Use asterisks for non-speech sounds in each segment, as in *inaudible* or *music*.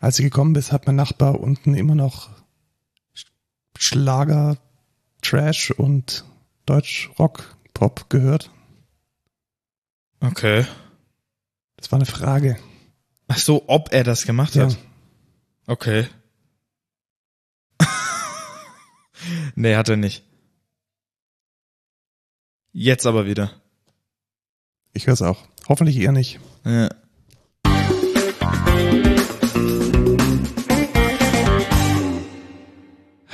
Als du gekommen bist, hat mein Nachbar unten immer noch Schlager, Trash und Deutsch Rock Pop gehört. Okay. Das war eine Frage. Ach so, ob er das gemacht Ja. hat. Okay. *laughs* nee, hat er nicht. Jetzt aber wieder. Ich höre es auch. Hoffentlich eher nicht. Ja.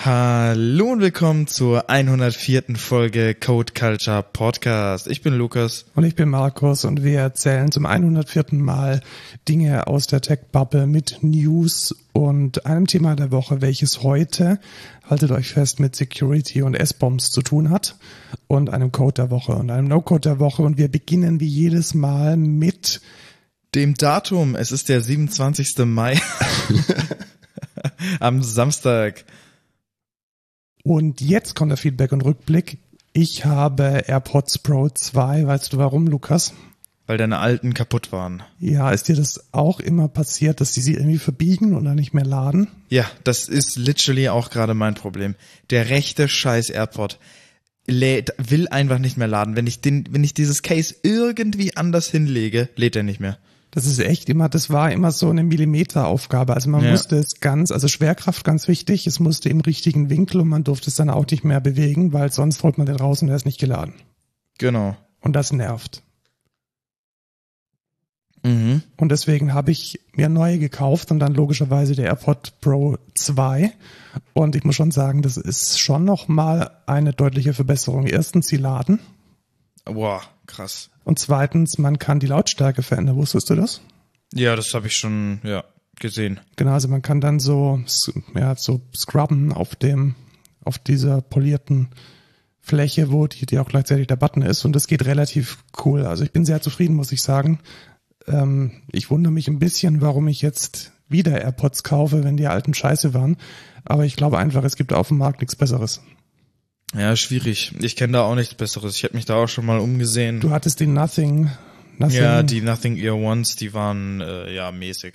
Hallo und willkommen zur 104. Folge Code Culture Podcast. Ich bin Lukas. Und ich bin Markus und wir erzählen zum 104. Mal Dinge aus der Tech-Bubble mit News und einem Thema der Woche, welches heute, haltet euch fest, mit Security und S-Bombs zu tun hat und einem Code der Woche und einem No-Code der Woche. Und wir beginnen wie jedes Mal mit Dem Datum, es ist der 27. Mai. *laughs* *laughs* Am Samstag. Und jetzt kommt der Feedback und Rückblick. Ich habe AirPods Pro 2. Weißt du warum, Lukas? Weil deine alten kaputt waren. Ja, ist dir das auch immer passiert, dass die sie irgendwie verbiegen oder nicht mehr laden? Ja, das ist literally auch gerade mein Problem. Der rechte scheiß AirPod lädt, will einfach nicht mehr laden. Wenn ich den, wenn ich dieses Case irgendwie anders hinlege, lädt er nicht mehr. Das ist echt immer, das war immer so eine Millimeteraufgabe. Also man Ja. musste es ganz, also Schwerkraft ganz wichtig, es musste im richtigen Winkel und man durfte es dann auch nicht mehr bewegen, weil sonst holt man den raus und er ist nicht geladen. Genau. Und das nervt. Mhm. Und deswegen habe ich mir neue gekauft und dann logischerweise der AirPod Pro 2. Und ich muss schon sagen, das ist schon nochmal eine deutliche Verbesserung. Erstens, sie laden. Boah, krass. Und zweitens, man kann die Lautstärke verändern. Wusstest du das? Ja, das habe ich schon, ja, gesehen. Genau, also man kann dann so, ja, so scrubben auf dem, auf dieser polierten Fläche, wo die, die auch gleichzeitig der Button ist und das geht relativ cool. Also ich bin sehr zufrieden, muss ich sagen. Ähm, ich wundere mich ein bisschen, warum ich jetzt wieder AirPods kaufe, wenn die alten scheiße waren. Aber ich glaube einfach, es gibt auf dem Markt nichts Besseres. Ja, schwierig. Ich kenne da auch nichts Besseres. Ich habe mich da auch schon mal umgesehen. Du hattest die Nothing, Nothing. ja, die Nothing Ear Ones, die waren äh, ja mäßig.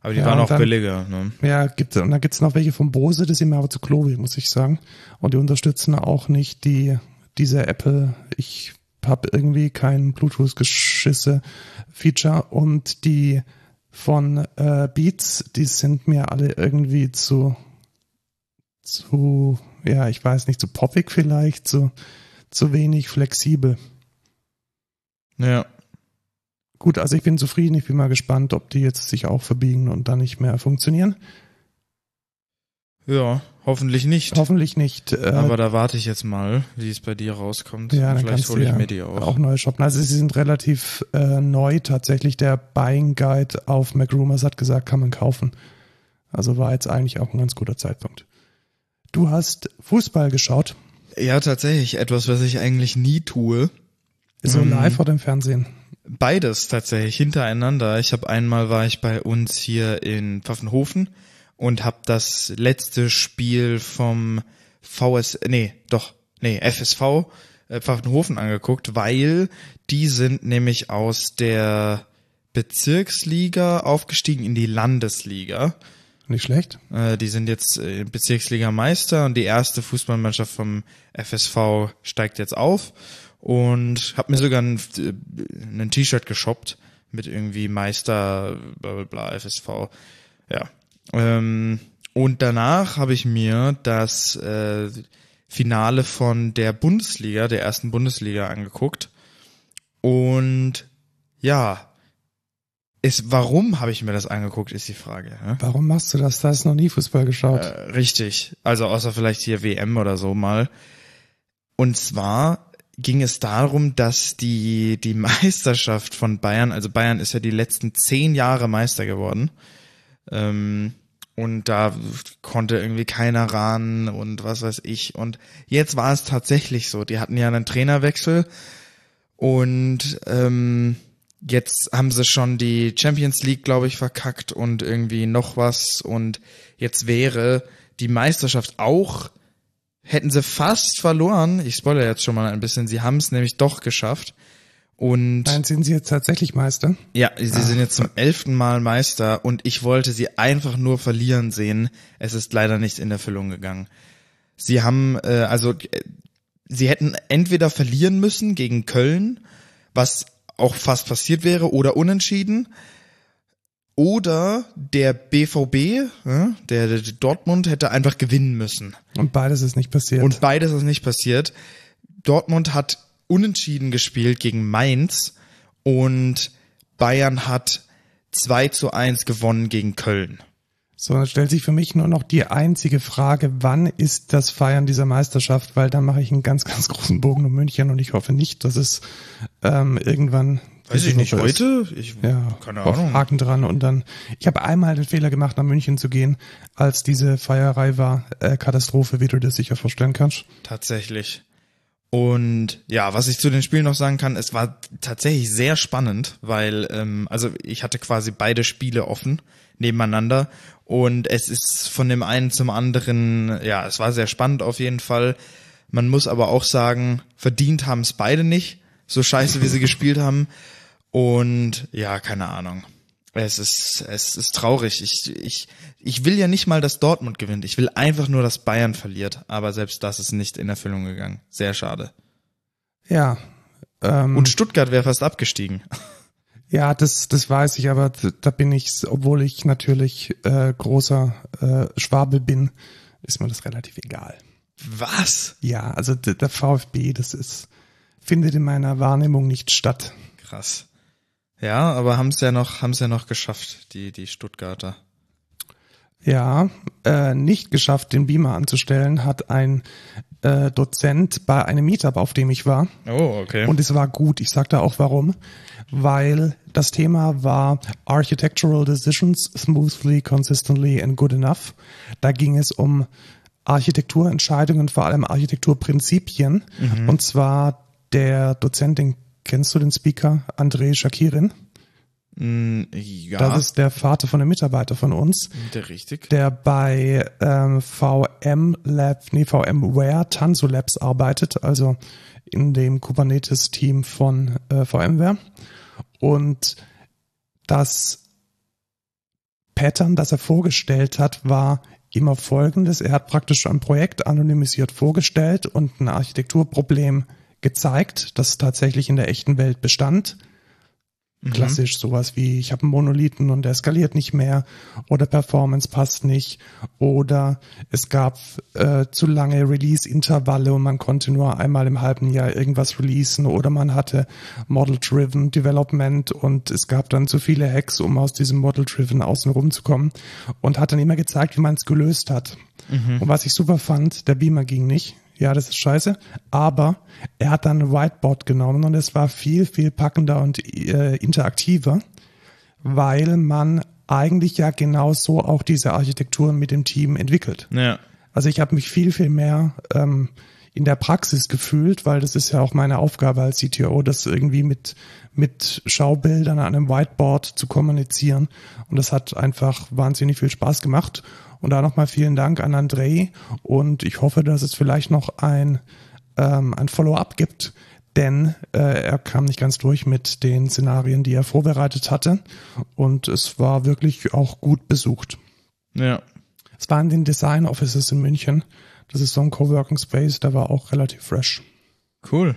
Aber die Ja, waren auch dann- billiger. Ne? Ja, gibt und dann gibt's noch welche von Bose, das sind mir aber zu klobig, muss ich sagen. Und die unterstützen auch nicht die diese Apple. Ich habe irgendwie kein Bluetooth-Geschisse-Feature und die von äh, Beats, die sind mir alle irgendwie zu zu ja, ich weiß nicht, zu poppig vielleicht, zu zu wenig flexibel. Ja. Gut, also ich bin zufrieden, ich bin mal gespannt, ob die jetzt sich auch verbiegen und dann nicht mehr funktionieren. Ja, hoffentlich nicht. Hoffentlich nicht. Äh, Aber da warte ich jetzt mal, wie es bei dir rauskommt. Ja, dann Vielleicht hole ich ja mir die auch. auch neu shoppen. Also sie sind relativ äh, neu tatsächlich. Der Buying Guide auf McRumors hat gesagt, kann man kaufen. Also war jetzt eigentlich auch ein ganz guter Zeitpunkt. Du hast Fußball geschaut, Ja, tatsächlich. Etwas, was ich eigentlich nie tue. so Mhm. live oder im Fernsehen. Beides tatsächlich hintereinander. Ich habe einmal war ich bei uns hier in Pfaffenhofen und habe das letzte Spiel vom VS nee, doch, nee, FSV äh, Pfaffenhofen angeguckt, weil die sind nämlich aus der Bezirksliga aufgestiegen in die Landesliga. Nicht schlecht. Äh, die sind jetzt äh, Bezirksliga Meister und die erste Fußballmannschaft vom FSV steigt jetzt auf und habe mir sogar ein, äh, ein T-Shirt geshoppt mit irgendwie Meister bla bla bla FSV. Ja. Ähm, und danach habe ich mir das äh, Finale von der Bundesliga, der ersten Bundesliga angeguckt. Und ja, ist, warum habe ich mir das angeguckt, ist die Frage. Ne? Warum machst du das? Da hast du noch nie Fußball geschaut. Äh, richtig. Also außer vielleicht hier WM oder so mal. Und zwar ging es darum, dass die, die Meisterschaft von Bayern, also Bayern ist ja die letzten zehn Jahre Meister geworden. Ähm, und da konnte irgendwie keiner ran und was weiß ich. Und jetzt war es tatsächlich so. Die hatten ja einen Trainerwechsel und ähm, jetzt haben sie schon die Champions League, glaube ich, verkackt und irgendwie noch was. Und jetzt wäre die Meisterschaft auch, hätten sie fast verloren. Ich spoilere jetzt schon mal ein bisschen. Sie haben es nämlich doch geschafft. Und Nein, sind sie jetzt tatsächlich Meister? ja, sie sind jetzt zum elften Mal Meister und ich wollte sie einfach nur verlieren sehen. Es ist leider nicht in Erfüllung gegangen. Sie haben, äh, also äh, sie hätten entweder verlieren müssen gegen Köln, was auch fast passiert wäre, oder unentschieden. Oder der BVB, der, der Dortmund, hätte einfach gewinnen müssen. Und beides ist nicht passiert. Und beides ist nicht passiert. Dortmund hat unentschieden gespielt gegen Mainz und Bayern hat 2 zu 1 gewonnen gegen Köln. So, dann stellt sich für mich nur noch die einzige Frage, wann ist das Feiern dieser Meisterschaft? Weil dann mache ich einen ganz, ganz großen Bogen um München und ich hoffe nicht, dass es ähm, irgendwann Weiß ich nicht, heute? Ich, Ja, keine Ahnung. Haken dran und dann. Ich habe einmal den Fehler gemacht, nach München zu gehen, als diese Feierei war. Äh, Katastrophe, wie du dir sicher vorstellen kannst. Tatsächlich. Und ja, was ich zu den Spielen noch sagen kann, es war tatsächlich sehr spannend, weil, ähm, also ich hatte quasi beide Spiele offen nebeneinander und es ist von dem einen zum anderen, ja, es war sehr spannend auf jeden Fall. Man muss aber auch sagen, verdient haben es beide nicht, so scheiße wie sie *laughs* gespielt haben. Und ja, keine Ahnung. Es ist, es ist traurig. Ich, ich, ich will ja nicht mal, dass Dortmund gewinnt. Ich will einfach nur, dass Bayern verliert. Aber selbst das ist nicht in Erfüllung gegangen. Sehr schade. Ja. Ähm, Und Stuttgart wäre fast abgestiegen. *laughs* ja, das, das weiß ich, aber da bin ich, obwohl ich natürlich äh, großer äh, Schwabe bin, ist mir das relativ egal. Was? Ja, also der VfB, das ist, findet in meiner Wahrnehmung nicht statt. Krass. Ja, aber haben es ja noch, haben es ja noch geschafft, die, die Stuttgarter. Ja, äh, nicht geschafft, den Beamer anzustellen, hat ein äh, Dozent bei einem Meetup, auf dem ich war. Oh, okay. Und es war gut. Ich sag da auch warum. Weil das Thema war Architectural Decisions smoothly, consistently and good enough. Da ging es um Architekturentscheidungen, vor allem Architekturprinzipien. Und zwar der Dozent, den kennst du den Speaker, André Shakirin. Mm, ja, Das ist der Vater von einem Mitarbeiter von uns. der richtig. der bei ähm, VM Lab, nee, VMware Tanzu Labs arbeitet, also in dem Kubernetes-Team von äh, VMware. Und das Pattern, das er vorgestellt hat, war immer folgendes. Er hat praktisch ein Projekt anonymisiert vorgestellt und ein Architekturproblem gezeigt, das tatsächlich in der echten Welt bestand. Klassisch sowas wie, ich habe einen Monolithen und der skaliert nicht mehr oder Performance passt nicht oder es gab äh, zu lange Release-Intervalle und man konnte nur einmal im halben Jahr irgendwas releasen oder man hatte Model-Driven Development und es gab dann zu viele Hacks, um aus diesem Model-Driven außen rumzukommen und hat dann immer gezeigt, wie man es gelöst hat. Und was ich super fand, der Beamer ging nicht. Ja, das ist scheiße. Aber er hat dann ein Whiteboard genommen und es war viel, viel packender und äh, interaktiver, weil man eigentlich ja genau so auch diese Architektur mit dem Team entwickelt. Ja. Also ich habe mich viel, viel mehr ähm, in der Praxis gefühlt, weil das ist ja auch meine Aufgabe als CTO, das irgendwie mit, mit Schaubildern an einem Whiteboard zu kommunizieren. Und das hat einfach wahnsinnig viel Spaß gemacht. Und da nochmal vielen Dank an André und ich hoffe, dass es vielleicht noch ein, ähm, ein Follow-up gibt, denn äh, er kam nicht ganz durch mit den Szenarien, die er vorbereitet hatte. Und es war wirklich auch gut besucht. Ja. Es war in den Design Offices in München. Das ist so ein Coworking Space, der war auch relativ fresh. Cool.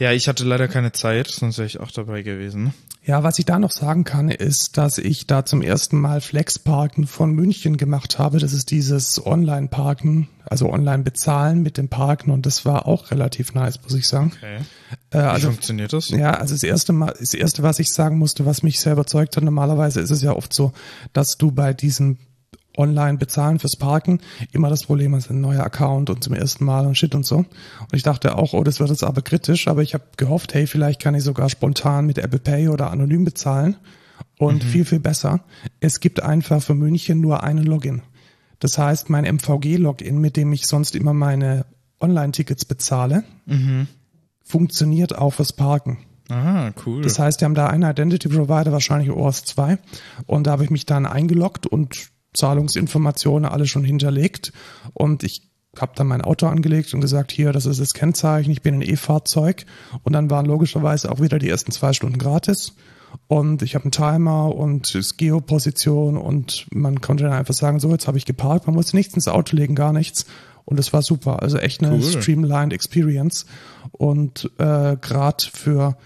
Ja, ich hatte leider keine Zeit, sonst wäre ich auch dabei gewesen. Ja, was ich da noch sagen kann, ist, dass ich da zum ersten Mal Flexparken von München gemacht habe. Das ist dieses Online-Parken, also online bezahlen mit dem Parken und das war auch relativ nice, muss ich sagen. Okay. Äh, Wie also funktioniert das? Ja, also das erste Mal, das erste, was ich sagen musste, was mich sehr überzeugt hat, normalerweise ist es ja oft so, dass du bei diesem online bezahlen fürs Parken immer das Problem hast, ein neuer Account und zum ersten Mal und shit und so. Und ich dachte auch, oh, das wird jetzt aber kritisch, aber ich habe gehofft, hey, vielleicht kann ich sogar spontan mit Apple Pay oder anonym bezahlen. Und viel, viel besser, es gibt einfach für München nur einen Login. Das heißt, mein MVG-Login, mit dem ich sonst immer meine Online-Tickets bezahle, funktioniert auch fürs Parken. Ah, cool. Das heißt, die haben da einen Identity Provider, wahrscheinlich OAuth 2. Und da habe ich mich dann eingeloggt und Zahlungsinformationen alle schon hinterlegt. Und ich habe dann mein Auto angelegt und gesagt, hier, das ist das Kennzeichen, ich bin ein E-Fahrzeug. Und dann waren logischerweise auch wieder die ersten zwei Stunden gratis. Und ich habe einen Timer und es Geoposition und man konnte dann einfach sagen, so, jetzt habe ich geparkt, man musste nichts ins Auto legen, gar nichts. Und es war super. Also echt eine Cool. streamlined Experience. Und äh, gerade für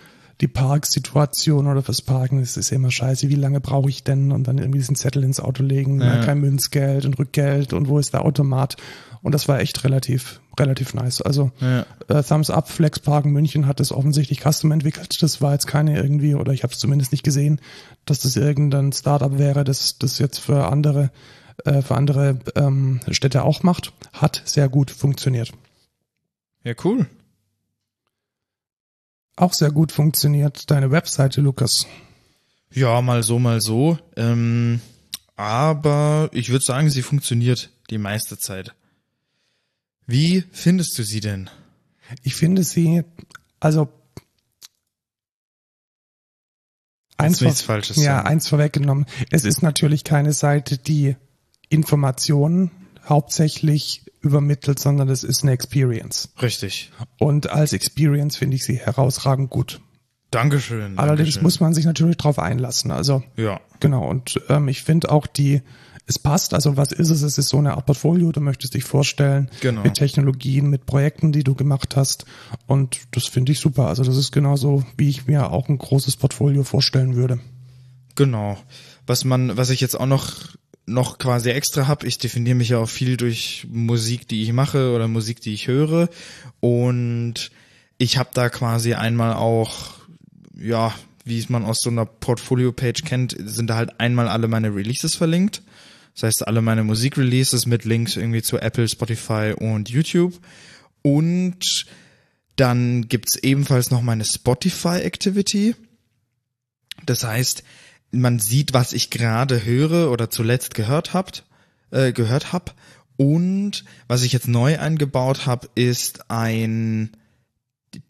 die Parksituation oder fürs Parken ist es immer scheiße, wie lange brauche ich denn? Und dann irgendwie diesen Zettel ins Auto legen, Ja. kein Münzgeld und Rückgeld und wo ist der Automat? Und das war echt relativ, relativ nice. Also Ja. äh, Thumbs Up Flex Park in München hat das offensichtlich custom entwickelt. Das war jetzt keine irgendwie, oder ich habe es zumindest nicht gesehen, dass das irgendein Startup wäre, das das jetzt für andere, äh, für andere ähm, Städte auch macht. Hat sehr gut funktioniert. Ja, cool. Auch sehr gut funktioniert deine Webseite, Lukas. Ja, mal so, mal so. Ähm, aber ich würde sagen, sie funktioniert die meiste Zeit. Wie findest du sie denn? Ich finde sie, also eins, nichts Falsches ja, sagen. eins vorweggenommen. Es ist natürlich keine Seite, die Informationen hauptsächlich übermittelt, sondern es ist eine Experience. Richtig. Und als Experience finde ich sie herausragend gut. Dankeschön. Allerdings Dankeschön. muss man sich natürlich drauf einlassen. Also Ja. genau. Und ähm, ich finde auch die, es passt. Also was ist es? Es ist so eine Art Portfolio. Du möchtest dich vorstellen Genau. mit Technologien, mit Projekten, die du gemacht hast. Und das finde ich super. Also das ist genauso, wie ich mir auch ein großes Portfolio vorstellen würde. Genau. Was man, was ich jetzt auch noch noch quasi extra hab, ich definiere mich ja auch viel durch Musik, die ich mache oder Musik, die ich höre und ich habe da quasi einmal auch ja, wie es man aus so einer Portfolio-Page kennt, sind da halt einmal alle meine Releases verlinkt. Das heißt, alle meine Musik-Releases mit Links irgendwie zu Apple, Spotify und YouTube. Und dann gibt's ebenfalls noch meine Spotify-Activity. Das heißt, man sieht, was ich gerade höre oder zuletzt gehört habt, äh, gehört hab. Und was ich jetzt neu eingebaut habe, ist ein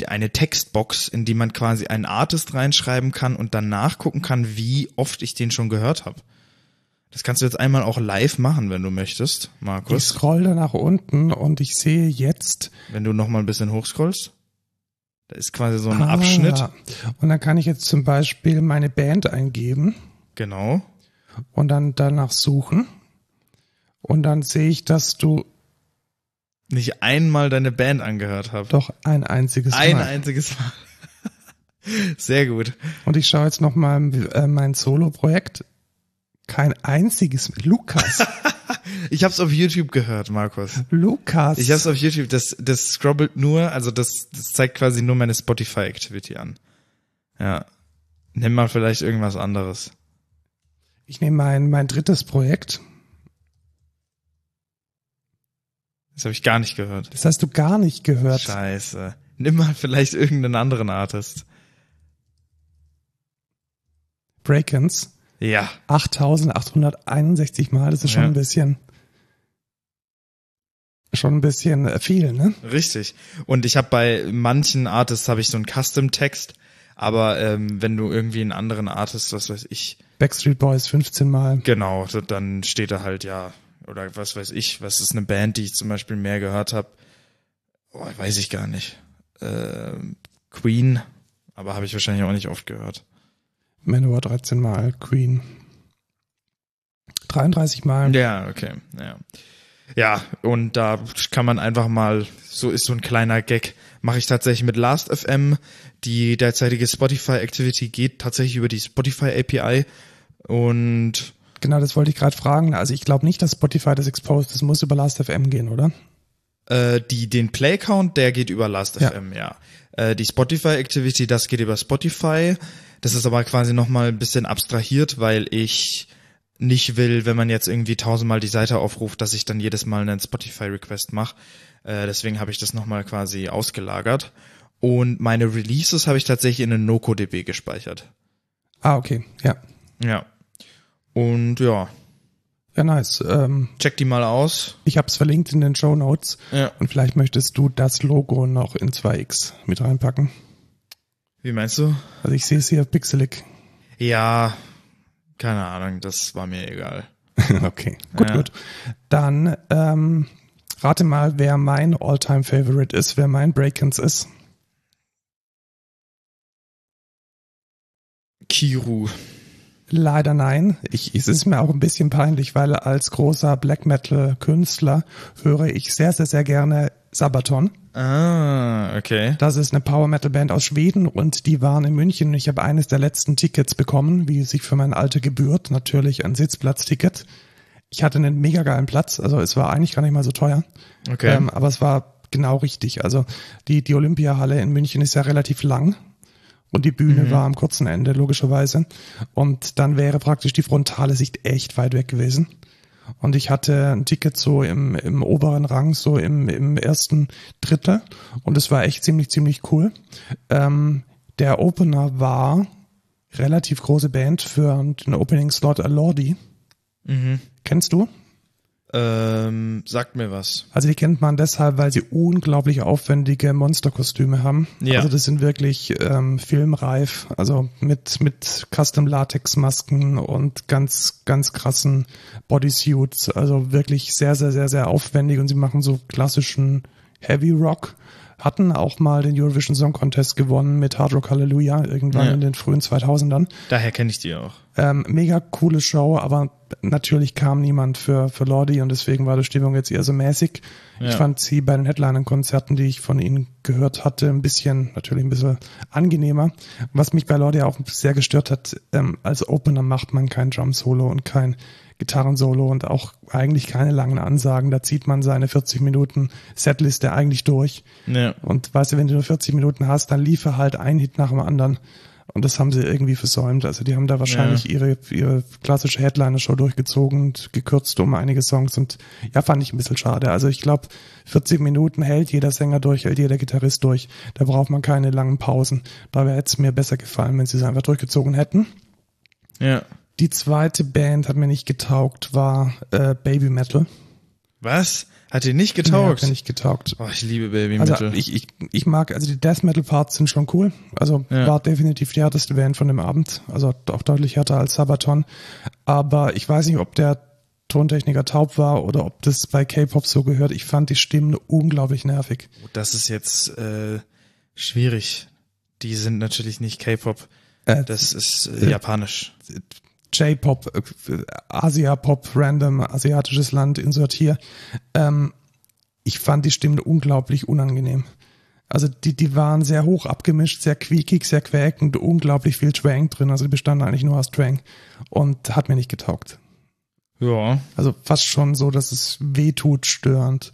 eine Textbox, in die man quasi einen Artist reinschreiben kann und dann nachgucken kann, wie oft ich den schon gehört habe. Das kannst du jetzt einmal auch live machen, wenn du möchtest, Ich Markus. scroll da nach unten und ich sehe jetzt Wenn du noch mal ein bisschen hochscrollst. Da ist quasi so ein Ah, Abschnitt. Und dann kann ich jetzt zum Beispiel meine Band eingeben Genau. und dann danach suchen. Und dann sehe ich, dass du Nicht einmal deine Band angehört habe. doch ein einziges Ein Mal. einziges Mal. *laughs* Sehr gut. Und ich schaue jetzt noch mal äh, mein Solo-Projekt. Kein einziges. Lukas. *laughs* Ich hab's auf YouTube gehört, Markus. Lukas. Ich hab's auf YouTube, das, das scrobbelt nur, also das, das zeigt quasi nur meine Spotify-Activity an. Ja. Nimm mal vielleicht irgendwas anderes. ich nehme mein, mein drittes Projekt. Das habe ich gar nicht gehört. Das hast du gar nicht gehört. Scheiße. Nimm mal vielleicht irgendeinen anderen Artist. Breakins. Ja. 8861 Mal. Das ist schon Ja. ein bisschen, schon ein bisschen äh, viel, ne? Richtig. Und ich habe bei manchen Artists habe ich so einen Custom-Text, aber ähm, wenn du irgendwie einen anderen Artist, was weiß ich, Backstreet Boys 15 Mal. genau, dann steht da halt ja, oder was weiß ich, was ist eine Band, die ich zum Beispiel mehr gehört habe, oh, weiß ich gar nicht. Ähm, Queen, aber habe ich wahrscheinlich auch nicht oft gehört. Manowar 13 Mal. Queen. 33 Mal. Ja, okay, ja. Ja, und da kann man einfach mal, so ist so ein kleiner Gag, mache ich tatsächlich mit Last.fm. Die derzeitige Spotify-Activity geht tatsächlich über die Spotify-API und Genau, das wollte ich gerade fragen. Also ich glaube nicht, dass Spotify das exposed. Das muss über Last.fm gehen, oder? äh, die, den Play-Count, der geht über Last.fm, ja. Äh, die Spotify-Activity, das geht über Spotify. Das ist aber quasi nochmal ein bisschen abstrahiert, weil ich nicht will, wenn man jetzt irgendwie tausendmal die Seite aufruft, dass ich dann jedes Mal einen Spotify-Request mache. Äh, deswegen habe ich das nochmal quasi ausgelagert. Und meine Releases habe ich tatsächlich in einen NoCoDB gespeichert. Ah, okay. Ja. Ja. Und ja, Ja, nice. Ähm, check die mal aus. ich habe es verlinkt in den Show Notes. Ja. Und vielleicht möchtest du das Logo noch in 2x mit reinpacken. Wie meinst du? Also ich sehe es hier pixelig. Ja, keine Ahnung, das war mir egal. *laughs* okay, gut, Ja. gut. Dann ähm, Rate mal, wer mein Alltime favorite ist, wer mein Breakins ist. Kiru. Leider nein. Ich, es ist mir auch ein bisschen peinlich, weil als großer Black Metal Künstler höre ich sehr, sehr, sehr gerne Sabaton. Ah, okay. Das ist eine Power Metal Band aus Schweden und die waren in München. Ich habe eines der letzten Tickets bekommen, wie sich für mein Alter gebührt. Natürlich ein Sitzplatzticket. Ich hatte einen mega geilen Platz, also es war eigentlich gar nicht mal so teuer. Okay. Ähm, aber es war genau richtig. Also die, die Olympiahalle in München ist ja relativ lang und die Bühne war am kurzen Ende, logischerweise. Und dann wäre praktisch die frontale Sicht echt weit weg gewesen. Und ich hatte ein Ticket so im, im oberen Rang, so im, im ersten Drittel. Und es war echt ziemlich, ziemlich cool. Ähm, der Opener war relativ große Band für den Opening Slot Alordi. Mhm. Kennst du? Ähm, sagt mir was. Also die kennt man deshalb, weil sie unglaublich aufwendige Monsterkostüme haben. Ja. Also das sind wirklich ähm, filmreif, also mit mit Custom Latex Masken und ganz ganz krassen Bodysuits, also wirklich sehr sehr sehr sehr aufwendig und sie machen so klassischen Heavy Rock. Hatten auch mal den Eurovision Song Contest gewonnen mit Hard Rock Hallelujah irgendwann Ja. in den frühen 2000ern. Daher kenne ich die auch. Ähm, mega coole Show, aber natürlich kam niemand für, für Lordi und deswegen war die Stimmung jetzt eher so mäßig. Ich Ja. fand sie bei den Headliner-Konzerten, die ich von ihnen gehört hatte, ein bisschen, natürlich ein bisschen angenehmer. Was mich bei Lordi auch sehr gestört hat, ähm, als Opener macht man kein Drum-Solo und kein Gitarrensolo und auch eigentlich keine langen Ansagen. Da zieht man seine 40 Minuten Setliste eigentlich durch. Ja. Und weißt du, wenn du nur 40 Minuten hast, dann liefer halt ein Hit nach dem anderen. Und das haben sie irgendwie versäumt. Also die haben da wahrscheinlich ihre, ihre klassische Headliner-Show durchgezogen und gekürzt um einige Songs. Und ja, fand ich ein bisschen schade. Also ich glaube, 40 Minuten hält jeder Sänger durch, hält jeder Gitarrist durch. Da braucht man keine langen Pausen. Da wäre es mir besser gefallen, wenn sie es einfach durchgezogen hätten. Ja. Die zweite Band hat mir nicht getaugt, war äh, Baby Metal. Was? Hat dir nicht getaugt? hat mir nicht getaugt. oh, ich liebe Baby Also Metal. ich, ich, ich mag, also die Death Metal Parts sind schon cool. Also Ja. war definitiv die härteste Band von dem Abend. Also auch deutlich härter als Sabaton. Aber ich weiß nicht, ob der Tontechniker taub war oder ob das bei K-Pop so gehört. Ich fand die Stimmen unglaublich nervig. das ist jetzt äh, schwierig. Die sind natürlich nicht K-Pop. Äh, Das ist äh, japanisch. J-Pop, äh, Asia-Pop, random, asiatisches Land, insert hier. Ähm, ich fand die Stimmen unglaublich unangenehm. Also die, die waren sehr hoch abgemischt, sehr quiekig, sehr quäkend, unglaublich viel Twang drin. Also die bestanden eigentlich nur aus Twang und hat mir nicht getaugt. Ja. Also fast schon so, dass es wehtut, störend.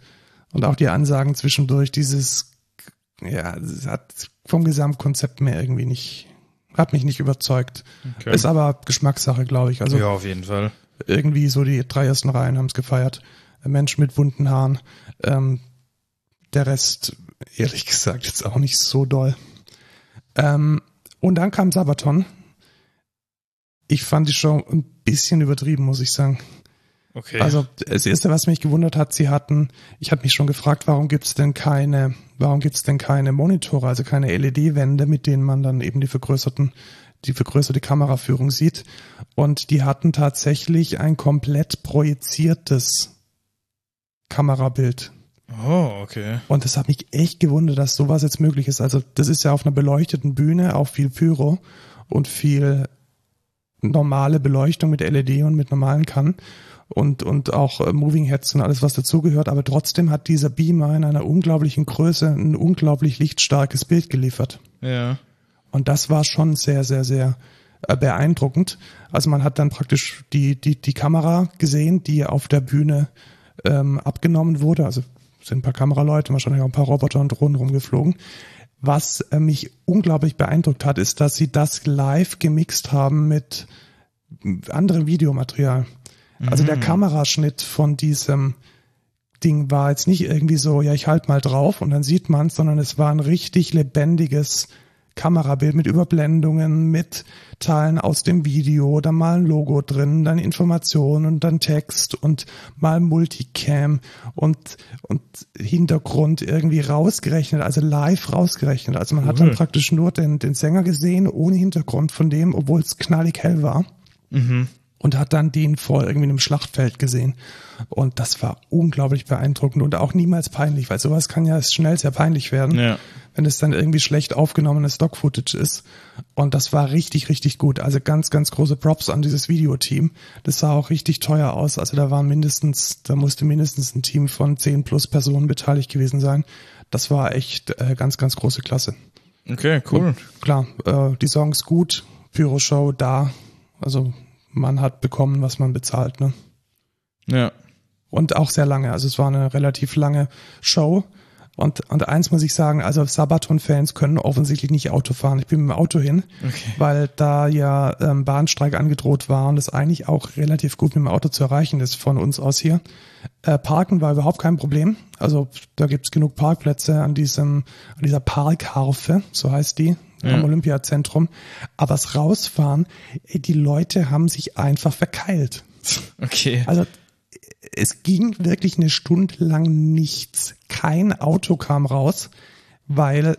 Und auch die Ansagen zwischendurch, dieses, ja, es hat vom Gesamtkonzept mehr irgendwie nicht, hat mich nicht überzeugt. Okay. Ist aber Geschmackssache, glaube ich. Also ja, auf jeden Fall. irgendwie so die drei ersten Reihen haben es gefeiert. Ein Mensch mit bunten Haaren. Ähm, der Rest, ehrlich gesagt, jetzt auch nicht so doll. Ähm, und dann kam Sabaton. Ich fand die Show ein bisschen übertrieben, muss ich sagen. Okay. Also das erste, was mich gewundert hat, sie hatten, ich hatte mich schon gefragt, warum gibt's denn keine, warum gibt's denn keine Monitore, also keine LED-Wände, mit denen man dann eben die vergrößerten, die vergrößerte Kameraführung sieht. Und die hatten tatsächlich ein komplett projiziertes Kamerabild. oh, okay. Und das hat mich echt gewundert, dass sowas jetzt möglich ist. Also das ist ja auf einer beleuchteten Bühne auch viel Pyro und viel normale Beleuchtung mit LED und mit normalen Kannen und, und auch äh, Moving Heads und alles, was dazugehört. Aber trotzdem hat dieser Beamer in einer unglaublichen Größe ein unglaublich lichtstarkes Bild geliefert. Ja. Und das war schon sehr, sehr, sehr äh, beeindruckend. Also man hat dann praktisch die, die, die Kamera gesehen, die auf der Bühne ähm, abgenommen wurde. Also sind ein paar Kameraleute, wahrscheinlich auch ein paar Roboter und Drohnen rumgeflogen. Was äh, mich unglaublich beeindruckt hat, ist, dass sie das live gemixt haben mit anderem Videomaterial. Also der Kameraschnitt von diesem Ding war jetzt nicht irgendwie so, ja, ich halt mal drauf und dann sieht man sondern es war ein richtig lebendiges Kamerabild mit Überblendungen, mit Teilen aus dem Video, dann mal ein Logo drin, dann Informationen und dann Text und mal Multicam und, und Hintergrund irgendwie rausgerechnet, also live rausgerechnet. Also man hat dann Cool. praktisch nur den, den Sänger gesehen, ohne Hintergrund von dem, obwohl es knallig hell war. Mhm. Und hat dann den vor irgendwie einem Schlachtfeld gesehen. Und das war unglaublich beeindruckend und auch niemals peinlich, weil sowas kann ja schnell sehr peinlich werden, Ja. wenn es dann irgendwie schlecht aufgenommenes Stock-Footage ist. Und das war richtig, richtig gut. Also ganz, ganz große Props an dieses Videoteam. Das sah auch richtig teuer aus. Also da waren mindestens, da musste mindestens ein Team von 10 plus Personen beteiligt gewesen sein. Das war echt äh, ganz, ganz große Klasse. Okay, cool. Klar, äh, die Songs gut, Pyro-Show da. Also man hat bekommen, was man bezahlt, ne? Ja. Und auch sehr lange. Also es war eine relativ lange Show. Und, und eins muss ich sagen, also Sabaton-Fans können offensichtlich nicht Auto fahren. Ich bin mit dem Auto hin, Okay. weil da ja ähm, Bahnstreik angedroht war und es eigentlich auch relativ gut mit dem Auto zu erreichen ist von uns aus hier. Äh, Parken war überhaupt kein Problem. Also da gibt's genug Parkplätze an diesem, an dieser Parkharfe, so heißt die, Ja. am Olympiazentrum. Aber das Rausfahren, ey, die Leute haben sich einfach verkeilt. Okay. Also es ging wirklich eine Stunde lang nichts. Kein Auto kam raus, weil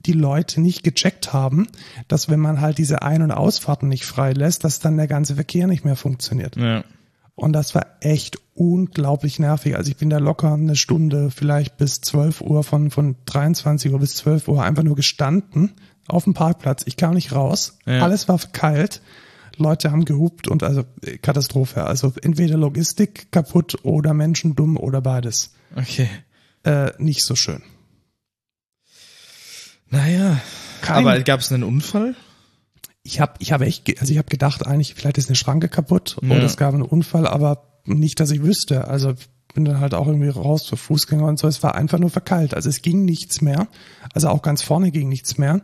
die Leute nicht gecheckt haben, dass wenn man halt diese Ein- und Ausfahrten nicht freilässt, dass dann der ganze Verkehr nicht mehr funktioniert. Ja. Und das war echt unglaublich nervig. Also ich bin da locker eine Stunde, vielleicht bis 12 Uhr, von, von 23 Uhr bis 12 Uhr einfach nur gestanden auf dem Parkplatz. Ich kam nicht raus. Ja. Alles war verkeilt. Leute haben gehupt und also äh, Katastrophe. Also entweder Logistik kaputt oder Menschen dumm oder beides. Okay. Äh, nicht so schön. Naja. Kein- Aber gab es einen Unfall? Ich habe ich hab echt, also ich habe gedacht, eigentlich vielleicht ist eine Schranke kaputt Ja. oder es gab einen Unfall, aber nicht, dass ich wüsste. Also bin dann halt auch irgendwie raus für Fußgänger und so. Es war einfach nur verkeilt. Also es ging nichts mehr. Also auch ganz vorne ging nichts mehr,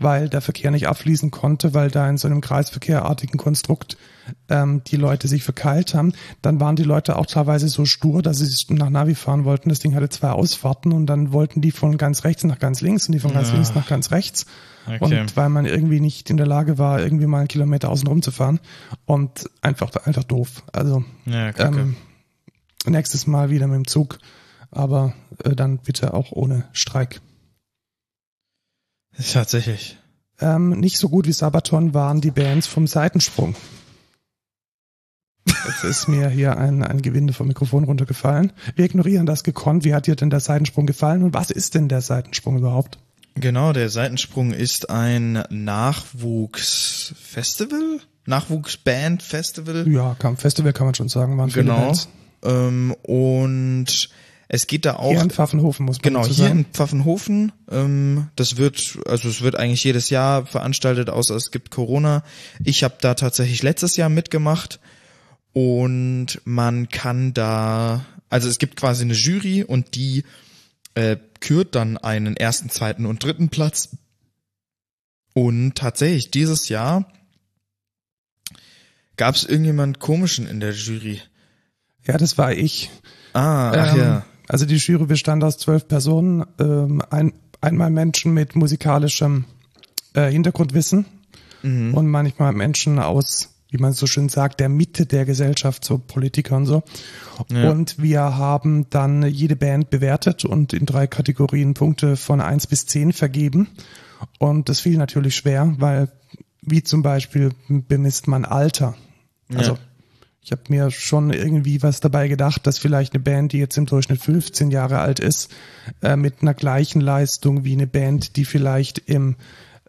weil der Verkehr nicht abfließen konnte, weil da in so einem kreisverkehrartigen Konstrukt ähm, die Leute sich verkeilt haben. Dann waren die Leute auch teilweise so stur, dass sie nach Navi fahren wollten. Das Ding hatte zwei Ausfahrten und dann wollten die von ganz rechts nach ganz links und die von ganz Ja. links nach ganz rechts. Okay. Und weil man irgendwie nicht in der Lage war, irgendwie mal einen Kilometer außen rum zu fahren. Und einfach, einfach doof. Also Ja, ähm, nächstes Mal wieder mit dem Zug, aber äh, dann bitte auch ohne Streik. Tatsächlich. Ähm, nicht so gut wie Sabaton waren die Bands vom Seitensprung. Jetzt ist mir hier ein, ein Gewinde vom Mikrofon runtergefallen. Wir ignorieren das gekonnt. Wie hat dir denn der Seitensprung gefallen und was ist denn der Seitensprung überhaupt? Genau, der Seitensprung ist ein Nachwuchsfestival? Nachwuchsband-Festival? Ja, kam Festival kann man schon sagen, waren Genau. Bands. Ähm, und es geht da auch Hier in Pfaffenhofen muss man Genau, hier sagen. in Pfaffenhofen. Ähm, das wird, also es wird eigentlich jedes Jahr veranstaltet, außer es gibt Corona. Ich habe da tatsächlich letztes Jahr mitgemacht und man kann da, also es gibt quasi eine Jury und die äh, kürt dann einen ersten, zweiten und dritten Platz. Und tatsächlich dieses Jahr gab es irgendjemand komischen in der Jury. Ja, das war ich. Ah, ach Ähm, ja. Also die Jury bestand aus zwölf Personen, ähm, ein, einmal Menschen mit musikalischem äh, Hintergrundwissen Mhm. und manchmal Menschen aus, wie man so schön sagt, der Mitte der Gesellschaft, so Politiker und so. Ja. Und wir haben dann jede Band bewertet und in drei Kategorien Punkte von eins bis zehn vergeben. Und das fiel natürlich schwer, weil wie zum Beispiel bemisst man Alter. Also Ja. Ich habe mir schon irgendwie was dabei gedacht, dass vielleicht eine Band, die jetzt im Durchschnitt 15 Jahre alt ist, äh, mit einer gleichen Leistung wie eine Band, die vielleicht im,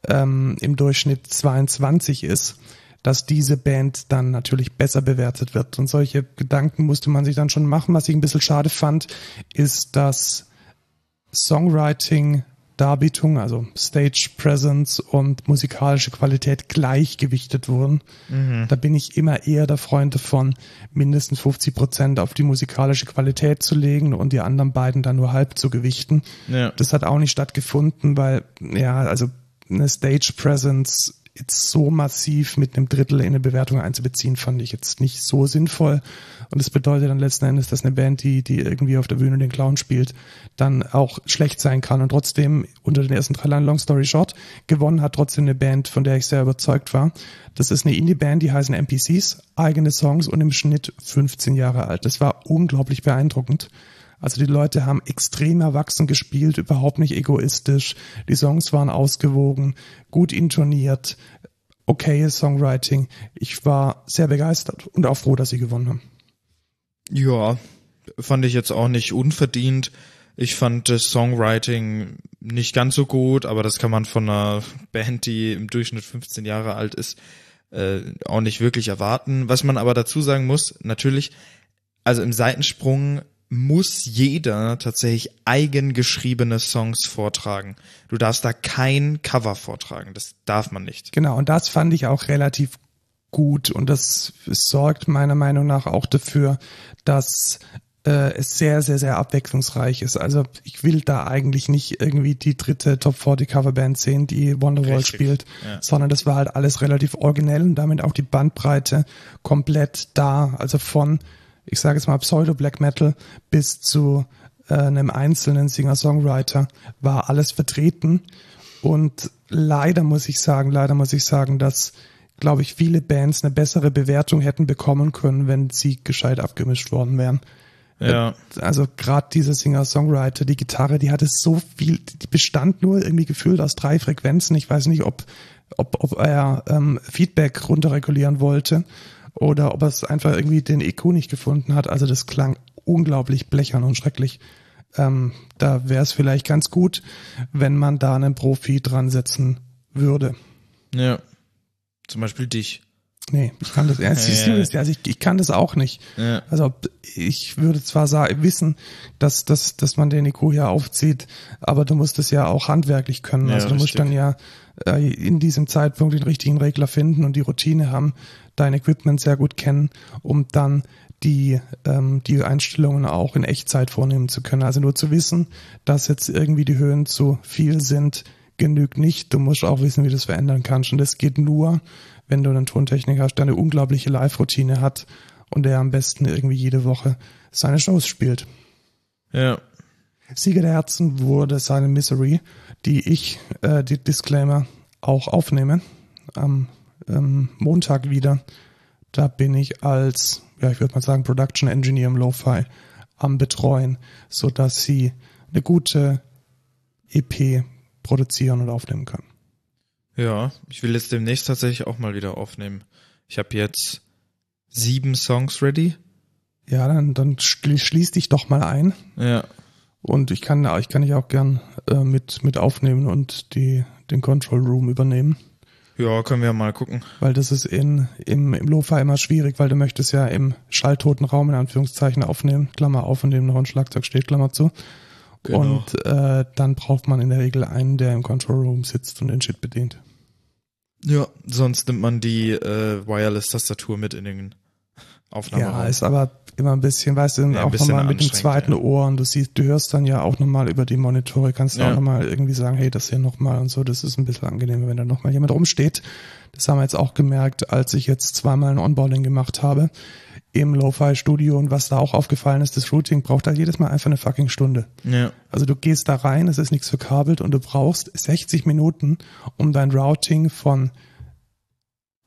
ähm, im Durchschnitt 22 ist, dass diese Band dann natürlich besser bewertet wird. Und solche Gedanken musste man sich dann schon machen. Was ich ein bisschen schade fand, ist, dass Songwriting, Darbietung, also Stage Presence und musikalische Qualität gleichgewichtet wurden. Da bin ich immer eher der Freund davon, mindestens 50 Prozent auf die musikalische Qualität zu legen und die anderen beiden dann nur halb zu gewichten. Ja. Das hat auch nicht stattgefunden, weil, ja, also eine Stage Presence jetzt so massiv mit einem Drittel in eine Bewertung einzubeziehen, fand ich jetzt nicht so sinnvoll. Und das bedeutet dann letzten Endes, dass eine Band, die, die irgendwie auf der Bühne den Clown spielt, dann auch schlecht sein kann und trotzdem unter den ersten drei Line Long Story Short gewonnen hat trotzdem eine Band, von der ich sehr überzeugt war. Das ist eine Indie-Band, die heißen NPCs, eigene Songs und im Schnitt 15 Jahre alt. Das war unglaublich beeindruckend. Also die Leute haben extrem erwachsen gespielt, überhaupt nicht egoistisch. Die Songs waren ausgewogen, gut intoniert okayes Songwriting. Ich war sehr begeistert und auch froh, dass sie gewonnen haben. Ja, fand ich jetzt auch nicht unverdient. Ich fand das Songwriting nicht ganz so gut, aber das kann man von einer Band, die im Durchschnitt 15 Jahre alt ist, äh, auch nicht wirklich erwarten. Was man aber dazu sagen muss, natürlich, also im Seitensprung muss jeder tatsächlich eigengeschriebene Songs vortragen. Du darfst da kein Cover vortragen. Das darf man nicht. Genau, und das fand ich auch relativ gut und das sorgt meiner Meinung nach auch dafür, dass äh, es sehr, sehr, sehr abwechslungsreich ist. Also ich will da eigentlich nicht irgendwie die dritte Top 40 Coverband sehen, die Wonderwall spielt, ja. sondern das war halt alles relativ originell und damit auch die Bandbreite komplett da. Also von, ich sage jetzt mal Pseudo-Black Metal bis zu äh, einem einzelnen Singer-Songwriter war alles vertreten. Und leider muss ich sagen, leider muss ich sagen, dass glaube ich, viele Bands eine bessere Bewertung hätten bekommen können, wenn sie gescheit abgemischt worden wären. Ja. Also gerade dieser Singer-Songwriter, die Gitarre, die hatte so viel, die bestand nur irgendwie gefühlt aus drei Frequenzen. Ich weiß nicht, ob, ob, ob er ähm, Feedback runterregulieren wollte oder ob er es einfach irgendwie den EQ nicht gefunden hat. Also das klang unglaublich blechern und schrecklich. Ähm, da wäre es vielleicht ganz gut, wenn man da einen Profi dran setzen würde. Ja. Zum Beispiel dich. Nee, ich kann das, ja, ja, also ich, ich kann das auch nicht. Ja. Also ich würde zwar sagen, wissen, dass, dass, dass man den IQ hier aufzieht, aber du musst es ja auch handwerklich können. Also du musst dann ja äh, in diesem Zeitpunkt den richtigen Regler finden und die Routine haben, dein Equipment sehr gut kennen, um dann die, ähm, die Einstellungen auch in Echtzeit vornehmen zu können. Also nur zu wissen, dass jetzt irgendwie die Höhen zu viel sind, genügt nicht. Du musst auch wissen, wie du das verändern kannst. Und das geht nur, wenn du einen Tontechniker hast, der eine unglaubliche Live-Routine hat und der am besten irgendwie jede Woche seine Shows spielt. Ja. Sieger der Herzen wurde seine Misery, die ich, äh, die Disclaimer, auch aufnehme. Am ähm, Montag wieder. Da bin ich als, ja, ich würde mal sagen, Production Engineer im Lo-Fi am Betreuen, so dass sie eine gute EP produzieren und aufnehmen können. Ja, ich will jetzt demnächst tatsächlich auch mal wieder aufnehmen. Ich habe jetzt sieben Songs ready. Ja, dann, dann schließ dich doch mal ein. Ja. Und ich kann, ich kann dich auch gern äh, mit, mit aufnehmen und die, den Control Room übernehmen. Ja, können wir mal gucken. Weil das ist in, im, im Lofa immer schwierig, weil du möchtest ja im schalltoten Raum in Anführungszeichen aufnehmen, Klammer auf, in dem noch ein Schlagzeug steht, Klammer zu. Genau. Und äh, dann braucht man in der Regel einen, der im Control Room sitzt und den Shit bedient. Ja, sonst nimmt man die äh, Wireless-Tastatur mit in den Aufnahmeraum. Ja, ist aber immer ein bisschen, weißt du, ja, auch nochmal mit dem zweiten ja. Ohr und du siehst, du hörst dann ja auch nochmal über die Monitore, kannst du ja. auch nochmal irgendwie sagen, hey, das hier nochmal und so, das ist ein bisschen angenehmer, wenn da nochmal jemand rumsteht. Das haben wir jetzt auch gemerkt, als ich jetzt zweimal ein Onboarding gemacht habe im Lo-Fi-Studio und was da auch aufgefallen ist, das Routing braucht halt jedes Mal einfach eine fucking Stunde. Ja. Also du gehst da rein, es ist nichts verkabelt und du brauchst 60 Minuten, um dein Routing von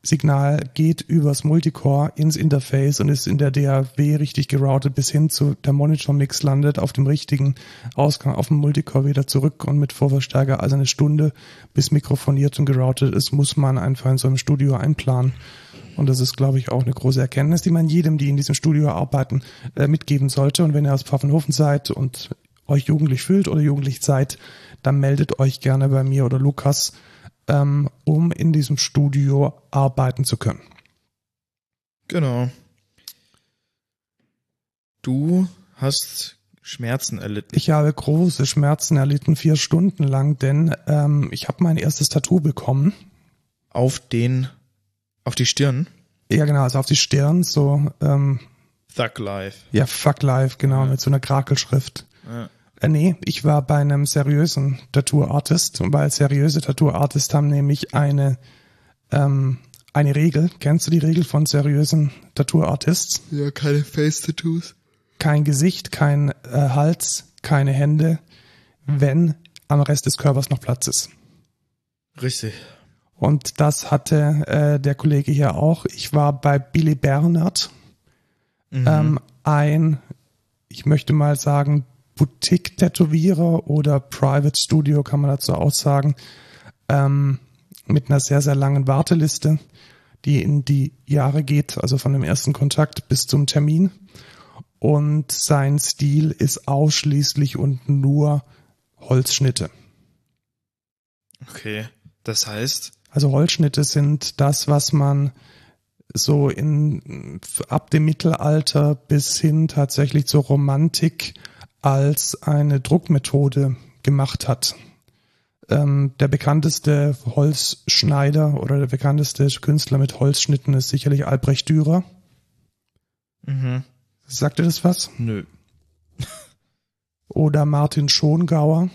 Signal geht übers Multicore ins Interface und ist in der DAW richtig geroutet bis hin zu der Monitor-Mix landet auf dem richtigen Ausgang auf dem Multicore wieder zurück und mit Vorverstärker. Also eine Stunde bis mikrofoniert und geroutet ist, muss man einfach in so einem Studio einplanen. Und das ist, glaube ich, auch eine große Erkenntnis, die man jedem, die in diesem Studio arbeiten, äh, mitgeben sollte. Und wenn ihr aus Pfaffenhofen seid und euch jugendlich fühlt oder jugendlich seid, dann meldet euch gerne bei mir oder Lukas, ähm, um in diesem Studio arbeiten zu können. Genau. Du hast Schmerzen erlitten. Ich habe große Schmerzen erlitten, vier Stunden lang, denn ähm, ich habe mein erstes Tattoo bekommen. Auf den auf die Stirn? Ja, genau, also auf die Stirn, so. Ähm, Thug Life. Ja, Fuck Life, genau, ja. mit so einer Krakelschrift. Ja. Äh, nee, ich war bei einem seriösen Tattoo-Artist, weil seriöse Tattoo-Artists haben nämlich eine, ähm, eine Regel. Kennst du die Regel von seriösen Tattoo-Artists? Ja, keine Face-Tattoos. Kein Gesicht, kein äh, Hals, keine Hände, wenn am Rest des Körpers noch Platz ist. Richtig. Und das hatte äh, der Kollege hier auch. Ich war bei Billy Bernard, mhm. ähm, ein, ich möchte mal sagen, Boutique-Tätowierer oder Private Studio, kann man dazu auch sagen. Ähm, mit einer sehr, sehr langen Warteliste, die in die Jahre geht, also von dem ersten Kontakt bis zum Termin. Und sein Stil ist ausschließlich und nur Holzschnitte. Okay, das heißt? Also Holzschnitte sind das, was man so in ab dem Mittelalter bis hin tatsächlich zur Romantik als eine Druckmethode gemacht hat. Ähm, der bekannteste Holzschneider oder der bekannteste Künstler mit Holzschnitten ist sicherlich Albrecht Dürer. Mhm. Sagt ihr das was? Nö. Oder Martin Schongauer.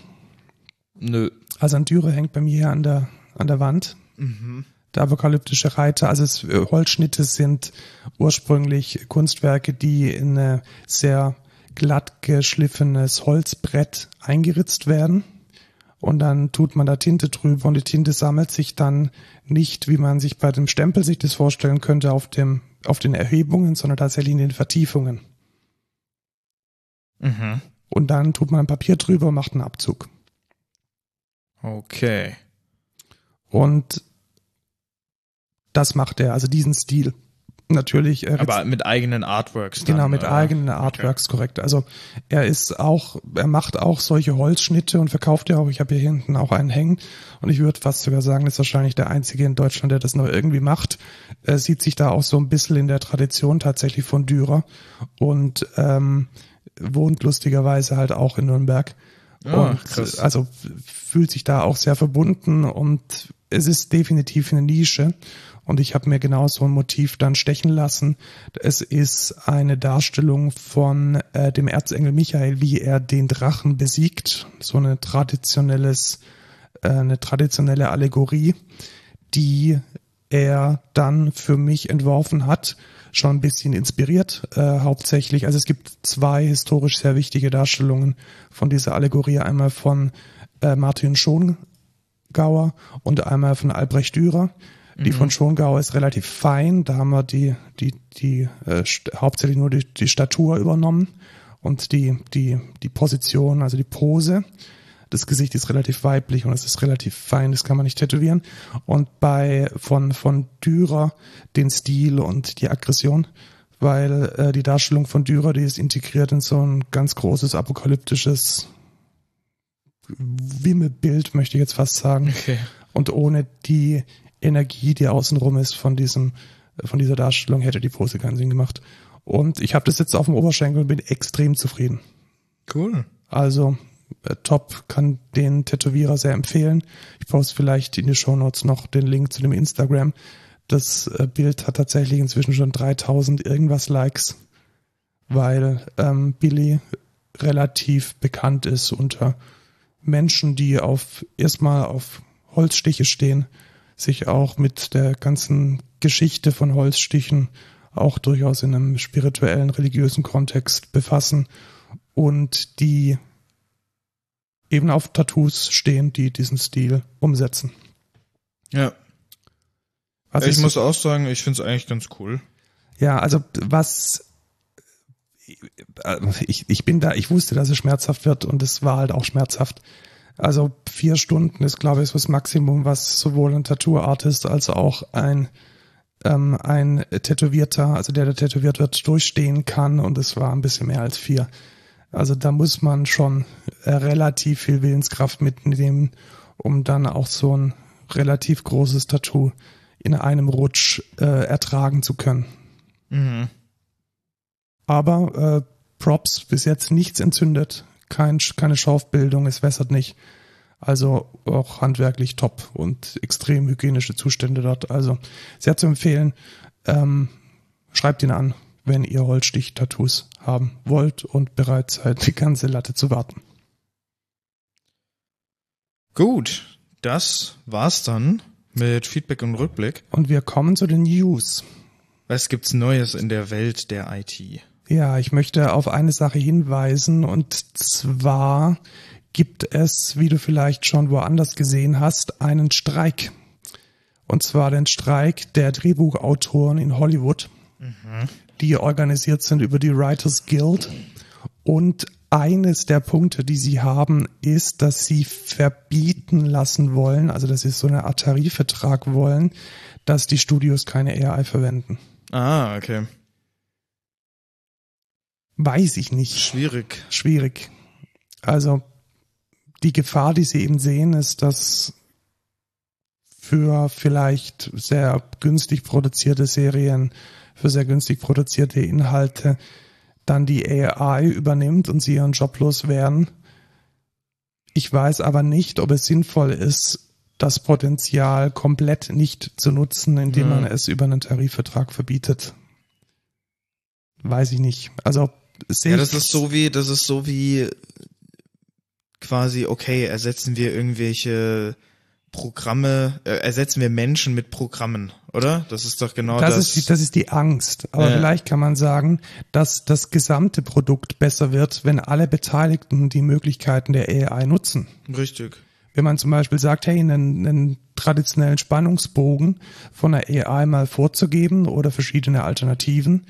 Nö. Also ein Dürer hängt bei mir hier an der, an der Wand. Mhm. Der apokalyptische Reiter, also es, äh, Holzschnitte sind ursprünglich Kunstwerke, die in ein sehr glatt geschliffenes Holzbrett eingeritzt werden. Und dann tut man da Tinte drüber und die Tinte sammelt sich dann nicht, wie man sich bei dem Stempel sich das vorstellen könnte, auf dem, auf den Erhebungen, sondern tatsächlich in den Vertiefungen. Mhm. Und dann tut man ein Papier drüber und macht einen Abzug. Okay. Und das macht er, also diesen Stil. Natürlich. Äh, Aber mit eigenen Artworks. Dann, genau, mit oder? eigenen Artworks, okay. korrekt. Also er ist auch, er macht auch solche Holzschnitte und verkauft ja auch. Ich habe hier hinten auch einen hängen und ich würde fast sogar sagen, ist wahrscheinlich der einzige in Deutschland, der das noch irgendwie macht. Er sieht sich da auch so ein bisschen in der Tradition tatsächlich von Dürer und ähm, wohnt lustigerweise halt auch in Nürnberg. Oh, und krass. also fühlt sich da auch sehr verbunden und es ist definitiv eine Nische und ich habe mir genau so ein Motiv dann stechen lassen. Es ist eine Darstellung von äh, dem Erzengel Michael, wie er den Drachen besiegt. So eine traditionelles, äh, eine traditionelle Allegorie, die er dann für mich entworfen hat, schon ein bisschen inspiriert, äh, hauptsächlich. Also es gibt zwei historisch sehr wichtige Darstellungen von dieser Allegorie. Einmal von äh, Martin Schongauer und einmal von Albrecht Dürer. Die mhm. von Schongauer ist relativ fein. Da haben wir die, die, die äh, hauptsächlich nur die, die Statur übernommen und die, die, die Position, also die Pose. Das Gesicht ist relativ weiblich und es ist relativ fein, das kann man nicht tätowieren. Und bei von, von Dürer den Stil und die Aggression, weil äh, die Darstellung von Dürer, die ist integriert in so ein ganz großes apokalyptisches Wimmelbild, möchte ich jetzt fast sagen. Okay. Und ohne die Energie, die außenrum ist von diesem, von dieser Darstellung, hätte die Pose keinen Sinn gemacht. Und ich habe das jetzt auf dem Oberschenkel und bin extrem zufrieden. Cool. Also äh, top, kann den Tätowierer sehr empfehlen. Ich poste vielleicht in die Show Notes noch den Link zu dem Instagram. Das äh, Bild hat tatsächlich inzwischen schon 3000 irgendwas Likes, weil ähm, Billy relativ bekannt ist unter Menschen, die auf erstmal auf Holzstiche stehen sich auch mit der ganzen Geschichte von Holzstichen auch durchaus in einem spirituellen, religiösen Kontext befassen und die eben auf Tattoos stehen, die diesen Stil umsetzen. Ja. Also ich, ich muss auch sagen, ich finde es eigentlich ganz cool. Ja, also was ich, ich bin da, ich wusste, dass es schmerzhaft wird und es war halt auch schmerzhaft. Also vier Stunden ist, glaube ich, das Maximum, was sowohl ein Tattoo-Artist als auch ein ähm, ein Tätowierter, also der, der tätowiert wird, durchstehen kann und es war ein bisschen mehr als vier. Also da muss man schon äh, relativ viel Willenskraft mitnehmen, um dann auch so ein relativ großes Tattoo in einem Rutsch äh, ertragen zu können. Mhm. Aber äh, Props bis jetzt nichts entzündet kein, keine Schaufbildung, es wässert nicht. Also auch handwerklich top und extrem hygienische Zustände dort. Also sehr zu empfehlen. Ähm, schreibt ihn an, wenn ihr Holzstich-Tattoos haben wollt und bereit seid, die ganze Latte zu warten. Gut, das war's dann mit Feedback und Rückblick. Und wir kommen zu den News. Was gibt's Neues in der Welt der IT? Ja, ich möchte auf eine Sache hinweisen und zwar gibt es, wie du vielleicht schon woanders gesehen hast, einen Streik. Und zwar den Streik der Drehbuchautoren in Hollywood, mhm. die organisiert sind über die Writers Guild und eines der Punkte, die sie haben, ist, dass sie verbieten lassen wollen, also dass sie so eine Art Tarifvertrag wollen, dass die Studios keine AI verwenden. Ah, okay. Weiß ich nicht. Schwierig. Schwierig. Also die Gefahr, die sie eben sehen, ist, dass für vielleicht sehr günstig produzierte Serien, für sehr günstig produzierte Inhalte dann die AI übernimmt und sie ihren Job los werden. Ich weiß aber nicht, ob es sinnvoll ist, das Potenzial komplett nicht zu nutzen, indem man es über einen Tarifvertrag verbietet. Weiß ich nicht. Also ja, das ist so wie, das ist so wie quasi, okay, ersetzen wir irgendwelche Programme, äh, ersetzen wir Menschen mit Programmen, oder? Das ist doch genau das. Das ist die, das ist die Angst. Aber ja. vielleicht kann man sagen, dass das gesamte Produkt besser wird, wenn alle Beteiligten die Möglichkeiten der AI nutzen. Richtig. Wenn man zum Beispiel sagt, hey, einen, einen traditionellen Spannungsbogen von der AI mal vorzugeben oder verschiedene Alternativen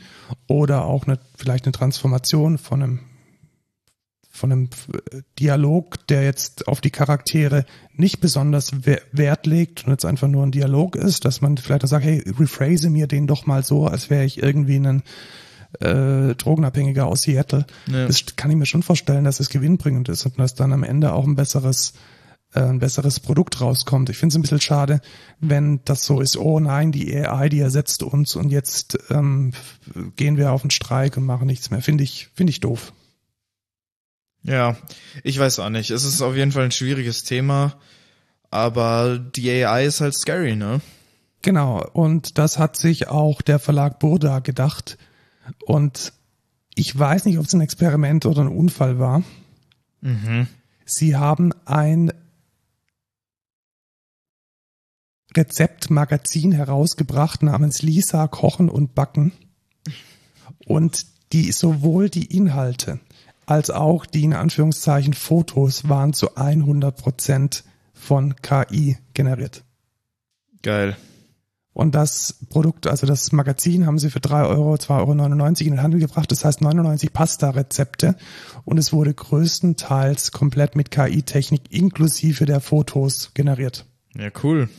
oder auch eine, vielleicht eine Transformation von einem von einem Dialog, der jetzt auf die Charaktere nicht besonders Wert legt und jetzt einfach nur ein Dialog ist, dass man vielleicht auch sagt, hey, rephrase mir den doch mal so, als wäre ich irgendwie ein äh, Drogenabhängiger aus Seattle. Ja. Das kann ich mir schon vorstellen, dass es gewinnbringend ist und dass dann am Ende auch ein besseres ein besseres Produkt rauskommt. Ich finde es ein bisschen schade, wenn das so ist, oh nein, die AI, die ersetzt uns und jetzt ähm, gehen wir auf einen Streik und machen nichts mehr. Finde ich, finde ich doof. Ja, ich weiß auch nicht. Es ist auf jeden Fall ein schwieriges Thema, aber die AI ist halt scary, ne? Genau, und das hat sich auch der Verlag Burda gedacht. Und ich weiß nicht, ob es ein Experiment oder ein Unfall war. Mhm. Sie haben ein Rezeptmagazin herausgebracht namens Lisa Kochen und Backen. Und die sowohl die Inhalte als auch die in Anführungszeichen Fotos waren zu 100 Prozent von KI generiert. Geil. Und das Produkt, also das Magazin, haben sie für 3 Euro, 2,99 Euro in den Handel gebracht. Das heißt 99 Pasta-Rezepte. Und es wurde größtenteils komplett mit KI-Technik inklusive der Fotos generiert. Ja, cool.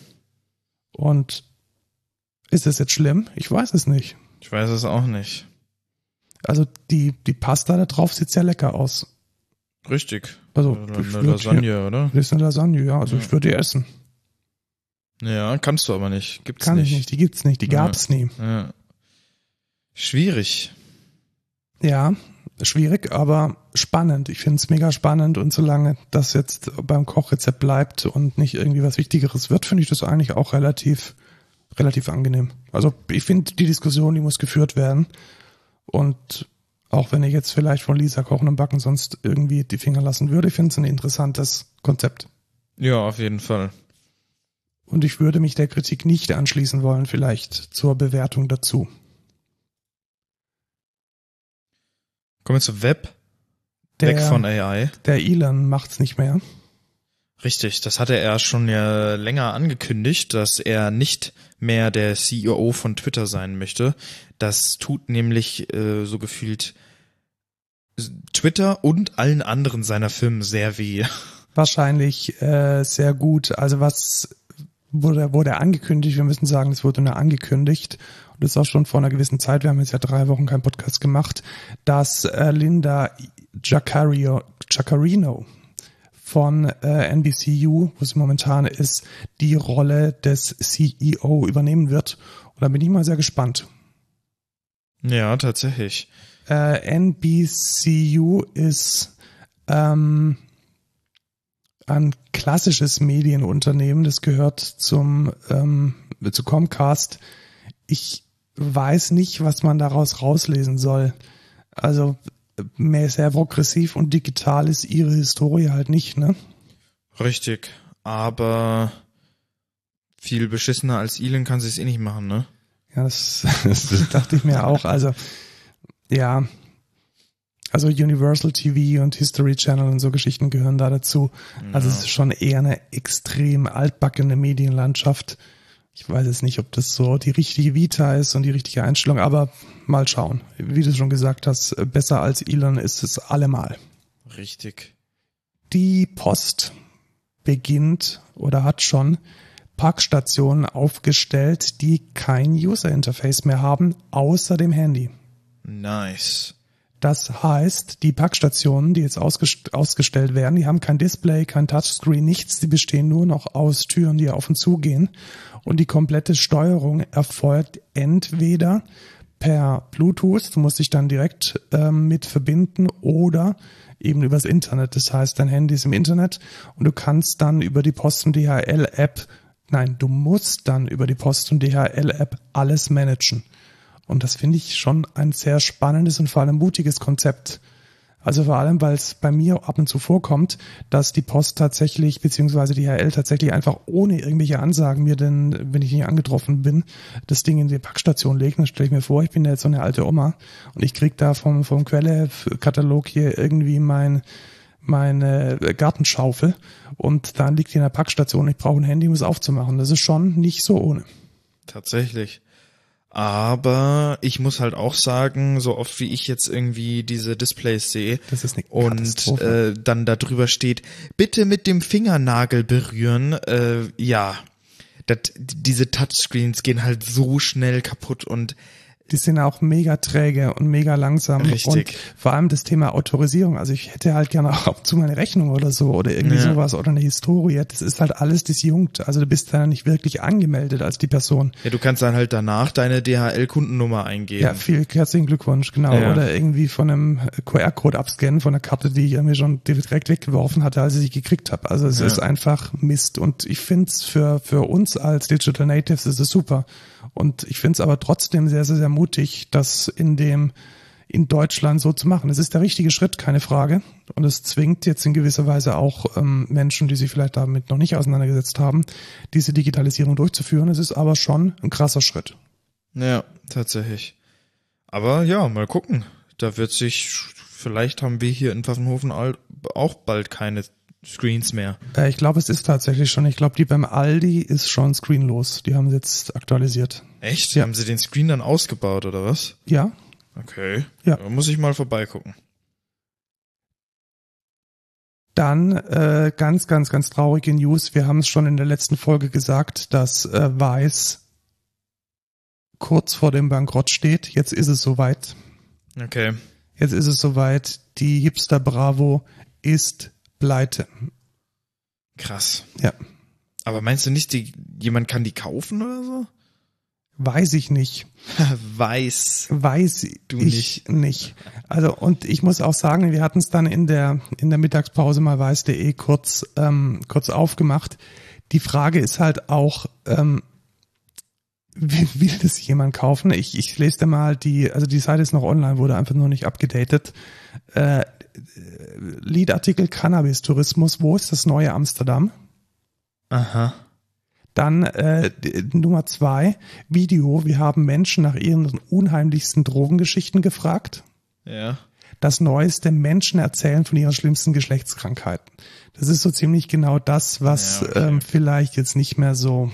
Und ist es jetzt schlimm? Ich weiß es nicht. Ich weiß es auch nicht. Also die, die Pasta da drauf sieht sehr lecker aus. Richtig. Also eine, eine Lasagne, hier, oder? Das ist eine Lasagne, ja. Also ja. ich würde die essen. Ja, kannst du aber nicht. Gibt's Kann nicht. ich nicht, die gibt's nicht, die ja. gab's nie. Ja. Schwierig. Ja, schwierig, aber spannend. Ich finde es mega spannend und solange das jetzt beim Kochrezept bleibt und nicht irgendwie was Wichtigeres wird, finde ich das eigentlich auch relativ, relativ angenehm. Also ich finde, die Diskussion, die muss geführt werden. Und auch wenn ich jetzt vielleicht von Lisa Kochen und Backen sonst irgendwie die Finger lassen würde, ich finde es ein interessantes Konzept. Ja, auf jeden Fall. Und ich würde mich der Kritik nicht anschließen wollen, vielleicht zur Bewertung dazu. Kommen wir zu Web. Der, Weg von AI. Der Elon macht's nicht mehr. Richtig, das hatte er schon ja länger angekündigt, dass er nicht mehr der CEO von Twitter sein möchte. Das tut nämlich äh, so gefühlt Twitter und allen anderen seiner Firmen sehr weh. *laughs* Wahrscheinlich äh, sehr gut. Also was wurde, wurde angekündigt, wir müssen sagen, es wurde nur angekündigt, das ist auch schon vor einer gewissen Zeit, wir haben jetzt ja drei Wochen keinen Podcast gemacht, dass äh, Linda Giaccario, Giaccarino von äh, NBCU, wo sie momentan ist, die Rolle des CEO übernehmen wird. Und da bin ich mal sehr gespannt. Ja, tatsächlich. Äh, NBCU ist ähm, ein klassisches Medienunternehmen, das gehört zum ähm, zu Comcast. Ich weiß nicht, was man daraus rauslesen soll. Also mehr sehr progressiv und digital ist ihre Historie halt nicht, ne? Richtig, aber viel beschissener als Elon kann sie es eh nicht machen, ne? Ja, das, *laughs* das dachte ich mir auch. Also, ja, also Universal TV und History Channel und so Geschichten gehören da dazu. Ja. Also es ist schon eher eine extrem altbackene Medienlandschaft. Ich weiß jetzt nicht, ob das so die richtige Vita ist und die richtige Einstellung, aber mal schauen. Wie du schon gesagt hast, besser als Elon ist es allemal. Richtig. Die Post beginnt oder hat schon Parkstationen aufgestellt, die kein User Interface mehr haben, außer dem Handy. Nice. Das heißt, die Packstationen, die jetzt ausgest ausgestellt werden, die haben kein Display, kein Touchscreen, nichts. Die bestehen nur noch aus Türen, die auf und zu gehen. Und die komplette Steuerung erfolgt entweder per Bluetooth, du musst dich dann direkt ähm, mit verbinden oder eben übers Internet. Das heißt, dein Handy ist im Internet und du kannst dann über die Posten DHL App, nein, du musst dann über die Posten DHL App alles managen. Und das finde ich schon ein sehr spannendes und vor allem mutiges Konzept. Also vor allem, weil es bei mir ab und zu vorkommt, dass die Post tatsächlich, beziehungsweise die HL tatsächlich einfach ohne irgendwelche Ansagen mir denn, wenn ich nicht angetroffen bin, das Ding in die Packstation legen. Dann stelle ich mir vor, ich bin ja jetzt so eine alte Oma und ich krieg da vom, vom Quelle-Katalog hier irgendwie mein, meine Gartenschaufel und dann liegt die in der Packstation. Ich brauche ein Handy, um es aufzumachen. Das ist schon nicht so ohne. Tatsächlich. Aber ich muss halt auch sagen, so oft wie ich jetzt irgendwie diese Displays sehe und äh, dann da drüber steht, bitte mit dem Fingernagel berühren, äh, ja, dat, diese Touchscreens gehen halt so schnell kaputt und die sind auch mega träge und mega langsam. Richtig. Und vor allem das Thema Autorisierung. Also ich hätte halt gerne auch zu meine Rechnung oder so oder irgendwie Ja. sowas oder eine Historie. Das ist halt alles disjunkt. Also du bist da nicht wirklich angemeldet als die Person. ja, du kannst dann halt danach deine DHL-Kundennummer eingeben. Ja, viel herzlichen Glückwunsch, genau. Ja. Oder irgendwie von einem QR-Code abscannen von einer Karte, die ich irgendwie schon direkt weggeworfen hatte, als ich sie gekriegt habe. Also es Ja. ist einfach Mist. Und ich finde es für, für uns als Digital Natives ist es super. Und ich finde es aber trotzdem sehr, sehr, sehr mutig, das in dem in Deutschland so zu machen. Es ist der richtige Schritt, keine Frage. Und es zwingt jetzt in gewisser Weise auch ähm, Menschen, die sich vielleicht damit noch nicht auseinandergesetzt haben, diese Digitalisierung durchzuführen. Es ist aber schon ein krasser Schritt. Ja, tatsächlich. Aber ja, mal gucken. Da wird sich, vielleicht haben wir hier in Pfaffenhofen auch bald keine Screens mehr. Äh, ich glaube, es ist tatsächlich schon. Ich glaube, die beim Aldi ist schon screenlos. Die haben sie jetzt aktualisiert. Echt? Ja. Haben sie den Screen dann ausgebaut oder was? Ja, Okay. Ja. Da muss ich mal vorbeigucken. dann äh, ganz, ganz, ganz traurige News. Wir haben es schon in der letzten Folge gesagt, dass äh, Weiß kurz vor dem Bankrott steht. Jetzt ist es soweit. Okay. Jetzt ist es soweit. Die Hipster Bravo ist pleite. Krass. Ja. Aber meinst du nicht, die, jemand kann die kaufen oder so? Weiß ich nicht. *laughs* Weiß. Weiß Du ich nicht. Also und ich muss auch sagen, wir hatten es dann in der in der Mittagspause mal weiß.de kurz ähm, kurz aufgemacht. Die Frage ist halt auch, ähm, will, will das jemand kaufen? Ich, ich lese da mal die, also die Seite ist noch online, wurde einfach nur nicht abgedatet. Äh, Liedartikel Cannabis Tourismus, wo ist das neue Amsterdam? Aha. Dann äh, Nummer zwei, Video. Wir haben Menschen nach ihren unheimlichsten Drogengeschichten gefragt. Ja. Das Neueste, Menschen erzählen von ihren schlimmsten Geschlechtskrankheiten. Das ist so ziemlich genau das, was Ja, okay. ähm, vielleicht jetzt nicht mehr so,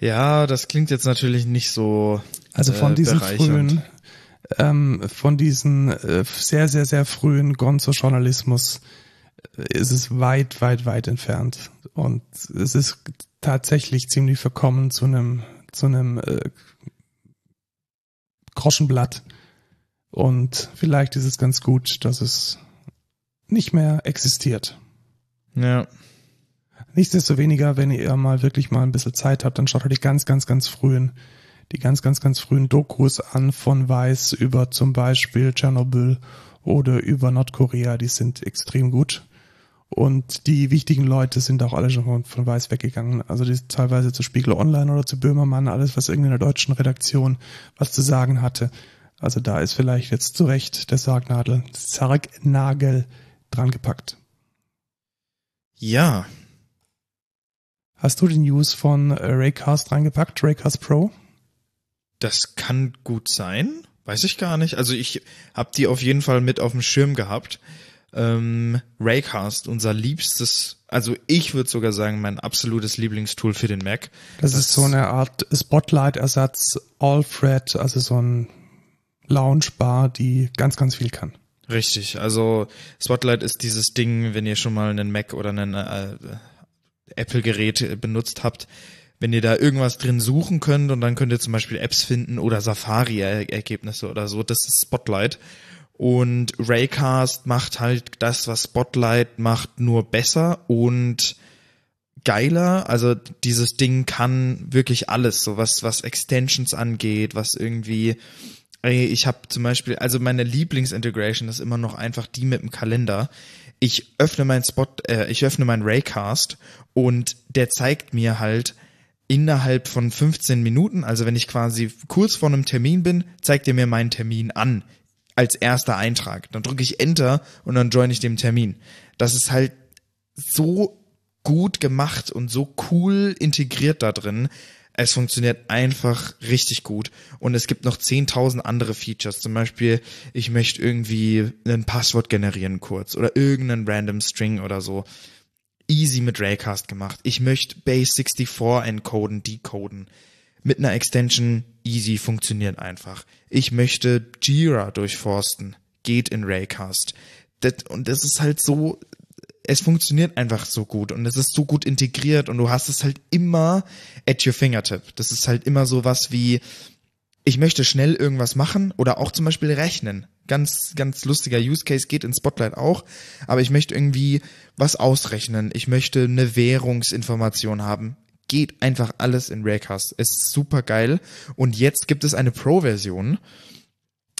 Ja, das klingt jetzt natürlich nicht so. also von äh, diesen frühen, ähm, von diesen äh, sehr, sehr, sehr frühen Gonzo-Journalismus äh, ist es weit, weit, weit entfernt. Und es ist tatsächlich ziemlich verkommen zu einem, zu einem äh, Groschenblatt. Und vielleicht ist es ganz gut, dass es nicht mehr existiert. Ja. Nichtsdestoweniger, wenn ihr mal wirklich mal ein bisschen Zeit habt, dann schaut euch die ganz, ganz, ganz frühen, die ganz, ganz, ganz frühen Dokus an von Weiß über zum Beispiel Tschernobyl oder über Nordkorea. Die sind extrem gut. Und die wichtigen Leute sind auch alle schon von, von Weiß weggegangen. Also die teilweise zu Spiegel Online oder zu Böhmermann, alles, was irgendwie in der deutschen Redaktion was zu sagen hatte. Also da ist vielleicht jetzt zu Recht der Sargnadel, Sargnagel dran gepackt. Ja. Hast du die News von Raycast reingepackt, Raycast Pro? Das kann gut sein. Weiß ich gar nicht. Also ich habe die auf jeden Fall mit auf dem Schirm gehabt. Ähm, Raycast, unser liebstes, also ich würde sogar sagen, mein absolutes Lieblingstool für den Mac. Das, ist so eine Art Spotlight-Ersatz, Alfred, also so ein Loungebar, die ganz, ganz viel kann. Richtig, also Spotlight ist dieses Ding, wenn ihr schon mal einen Mac oder einen äh, Apple-Gerät benutzt habt, wenn ihr da irgendwas drin suchen könnt und dann könnt ihr zum Beispiel Apps finden oder Safari-Ergebnisse oder so, das ist Spotlight. Und Raycast macht halt das, was Spotlight macht, nur besser und geiler. Also dieses Ding kann wirklich alles, so was, was Extensions angeht, was irgendwie ich habe zum Beispiel, also meine Lieblingsintegration ist immer noch einfach die mit dem Kalender. Ich öffne meinen Spot, äh, ich öffne meinen Raycast und der zeigt mir halt innerhalb von 15 Minuten, also wenn ich quasi kurz vor einem Termin bin, zeigt er mir meinen Termin an als erster Eintrag. Dann drücke ich Enter und dann join ich dem Termin. Das ist halt so gut gemacht und so cool integriert da drin. Es funktioniert einfach richtig gut. Und es gibt noch 10.000 andere Features. Zum Beispiel, ich möchte irgendwie ein Passwort generieren kurz oder irgendeinen random String oder so. Easy mit Raycast gemacht. Ich möchte Base64 encoden, decoden. Mit einer Extension easy funktioniert einfach. Ich möchte Jira durchforsten. Geht in Raycast. Das, und das ist halt so, es funktioniert einfach so gut und es ist so gut integriert und du hast es halt immer at your fingertip. Das ist halt immer so was wie, ich möchte schnell irgendwas machen oder auch zum Beispiel rechnen. Ganz, ganz lustiger Use Case geht in Spotlight auch, aber ich möchte irgendwie was ausrechnen. Ich möchte eine Währungsinformation haben. Geht einfach alles in Raycast. Ist super geil. Und jetzt gibt es eine Pro-Version.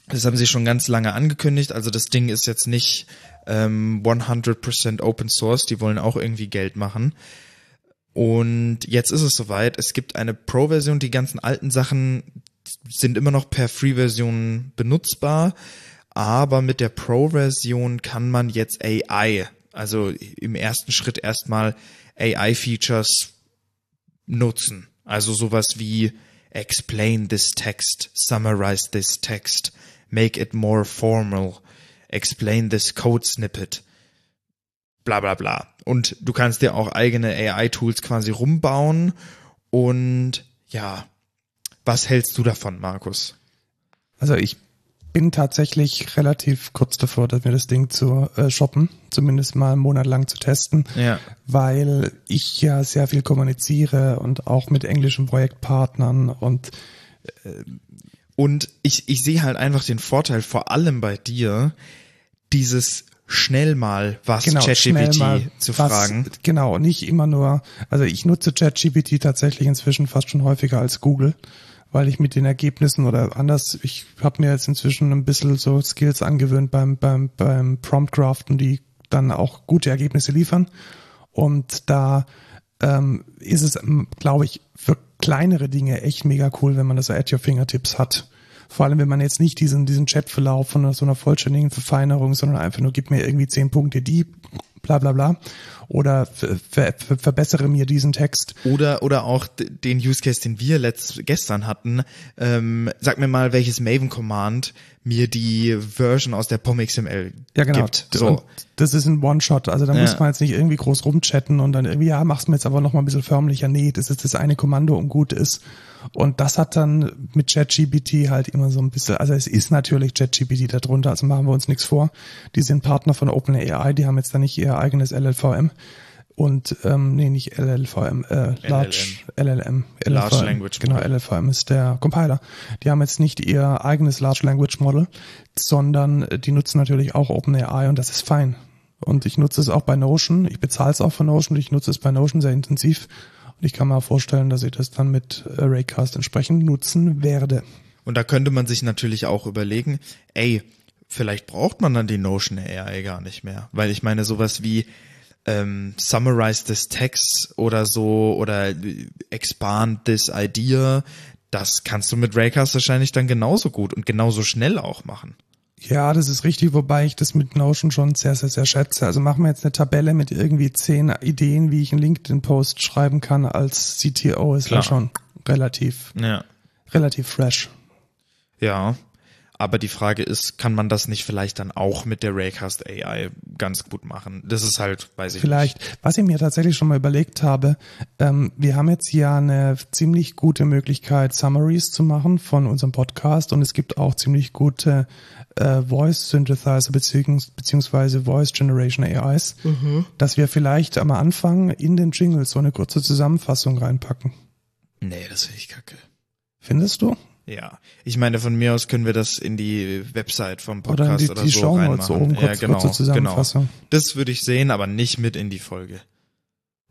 Das haben sie schon ganz lange angekündigt. Also das Ding ist jetzt nicht ähm, 100% Open Source, die wollen auch irgendwie Geld machen. Und jetzt ist es soweit, es gibt eine Pro-Version, die ganzen alten Sachen sind immer noch per Free-Version benutzbar, aber mit der Pro-Version kann man jetzt AI, also im ersten Schritt erstmal AI-Features nutzen. Also sowas wie explain this text, summarize this text, make it more formal, explain this code snippet, bla bla bla. Und du kannst dir auch eigene AI-Tools quasi rumbauen. Und ja, was hältst du davon, Markus? Also ich bin tatsächlich relativ kurz davor, dass mir das Ding zu äh, shoppen, zumindest mal einen Monat lang zu testen, ja. weil ich ja sehr viel kommuniziere und auch mit englischen Projektpartnern und äh, und ich, ich sehe halt einfach den Vorteil, vor allem bei dir, dieses schnell mal was genau, ChatGPT zu was, fragen. Genau, nicht immer nur, also ich nutze ChatGPT tatsächlich inzwischen fast schon häufiger als Google, weil ich mit den Ergebnissen oder anders, ich habe mir jetzt inzwischen ein bisschen so Skills angewöhnt beim, beim, beim Prompt Craften, die dann auch gute Ergebnisse liefern. Und da ähm, ist es, glaube ich, für kleinere Dinge echt mega cool, wenn man das at your fingertips hat. Vor allem, wenn man jetzt nicht diesen, diesen Chatverlauf von so einer vollständigen Verfeinerung, sondern einfach nur gib mir irgendwie zehn Punkte, die bla bla bla oder ver ver verbessere mir diesen Text. Oder oder auch den Use Case, den wir letzt, gestern hatten. Ähm, sag mir mal, welches Maven Command mir die Version aus der POM-XML ja, genau. gibt. So. Und das ist ein One-Shot. Also da ja. muss man jetzt nicht irgendwie groß rumchatten und dann irgendwie, ja, mach's mir jetzt aber noch mal ein bisschen förmlicher. Nee, das ist das eine Kommando und gut ist. Und das hat dann mit ChatGPT halt immer so ein bisschen, also es ist natürlich ChatGPT darunter, also machen wir uns nichts vor. Die sind Partner von OpenAI, die haben jetzt da nicht ihr eigenes LLVM und ähm, nee, nicht LLVM, äh, Large LLM, LLM Large Language genau, Model. Genau, LLVM ist der Compiler. Die haben jetzt nicht ihr eigenes Large Language Model, sondern die nutzen natürlich auch OpenAI und das ist fein. Und ich nutze es auch bei Notion. Ich bezahle es auch von Notion. Ich nutze es bei Notion sehr intensiv. Und ich kann mir vorstellen, dass ich das dann mit äh, Raycast entsprechend nutzen werde. Und da könnte man sich natürlich auch überlegen, ey, vielleicht braucht man dann die Notion AI gar nicht mehr. Weil ich meine, sowas wie ähm, Summarize this text oder so oder expand this idea, das kannst du mit Raycast wahrscheinlich dann genauso gut und genauso schnell auch machen. Ja, das ist richtig, wobei ich das mit Notion schon sehr, sehr, sehr schätze. Also machen wir jetzt eine Tabelle mit irgendwie zehn Ideen, wie ich einen LinkedIn-Post schreiben kann als CTO, ist ja schon relativ, ja. relativ fresh. Ja, Aber die Frage ist, kann man das nicht vielleicht dann auch mit der Raycast AI ganz gut machen? Das ist halt, weiß ich Vielleicht, nicht. was ich mir tatsächlich schon mal überlegt habe, ähm, wir haben jetzt ja eine ziemlich gute Möglichkeit, Summaries zu machen von unserem Podcast und es gibt auch ziemlich gute äh, Voice Synthesizer beziehungs beziehungsweise Voice Generation AIs, dass wir vielleicht am Anfang in den Jingles so eine kurze Zusammenfassung reinpacken. Nee, das finde ich kacke. Findest du? Ja, ich meine, von mir aus können wir das in die Website vom Oder in Podcast die, oder, die so Shownotes reinmachen. oben, kurz, ja, genau. Genau. Das würde ich sehen, aber nicht mit in die Folge.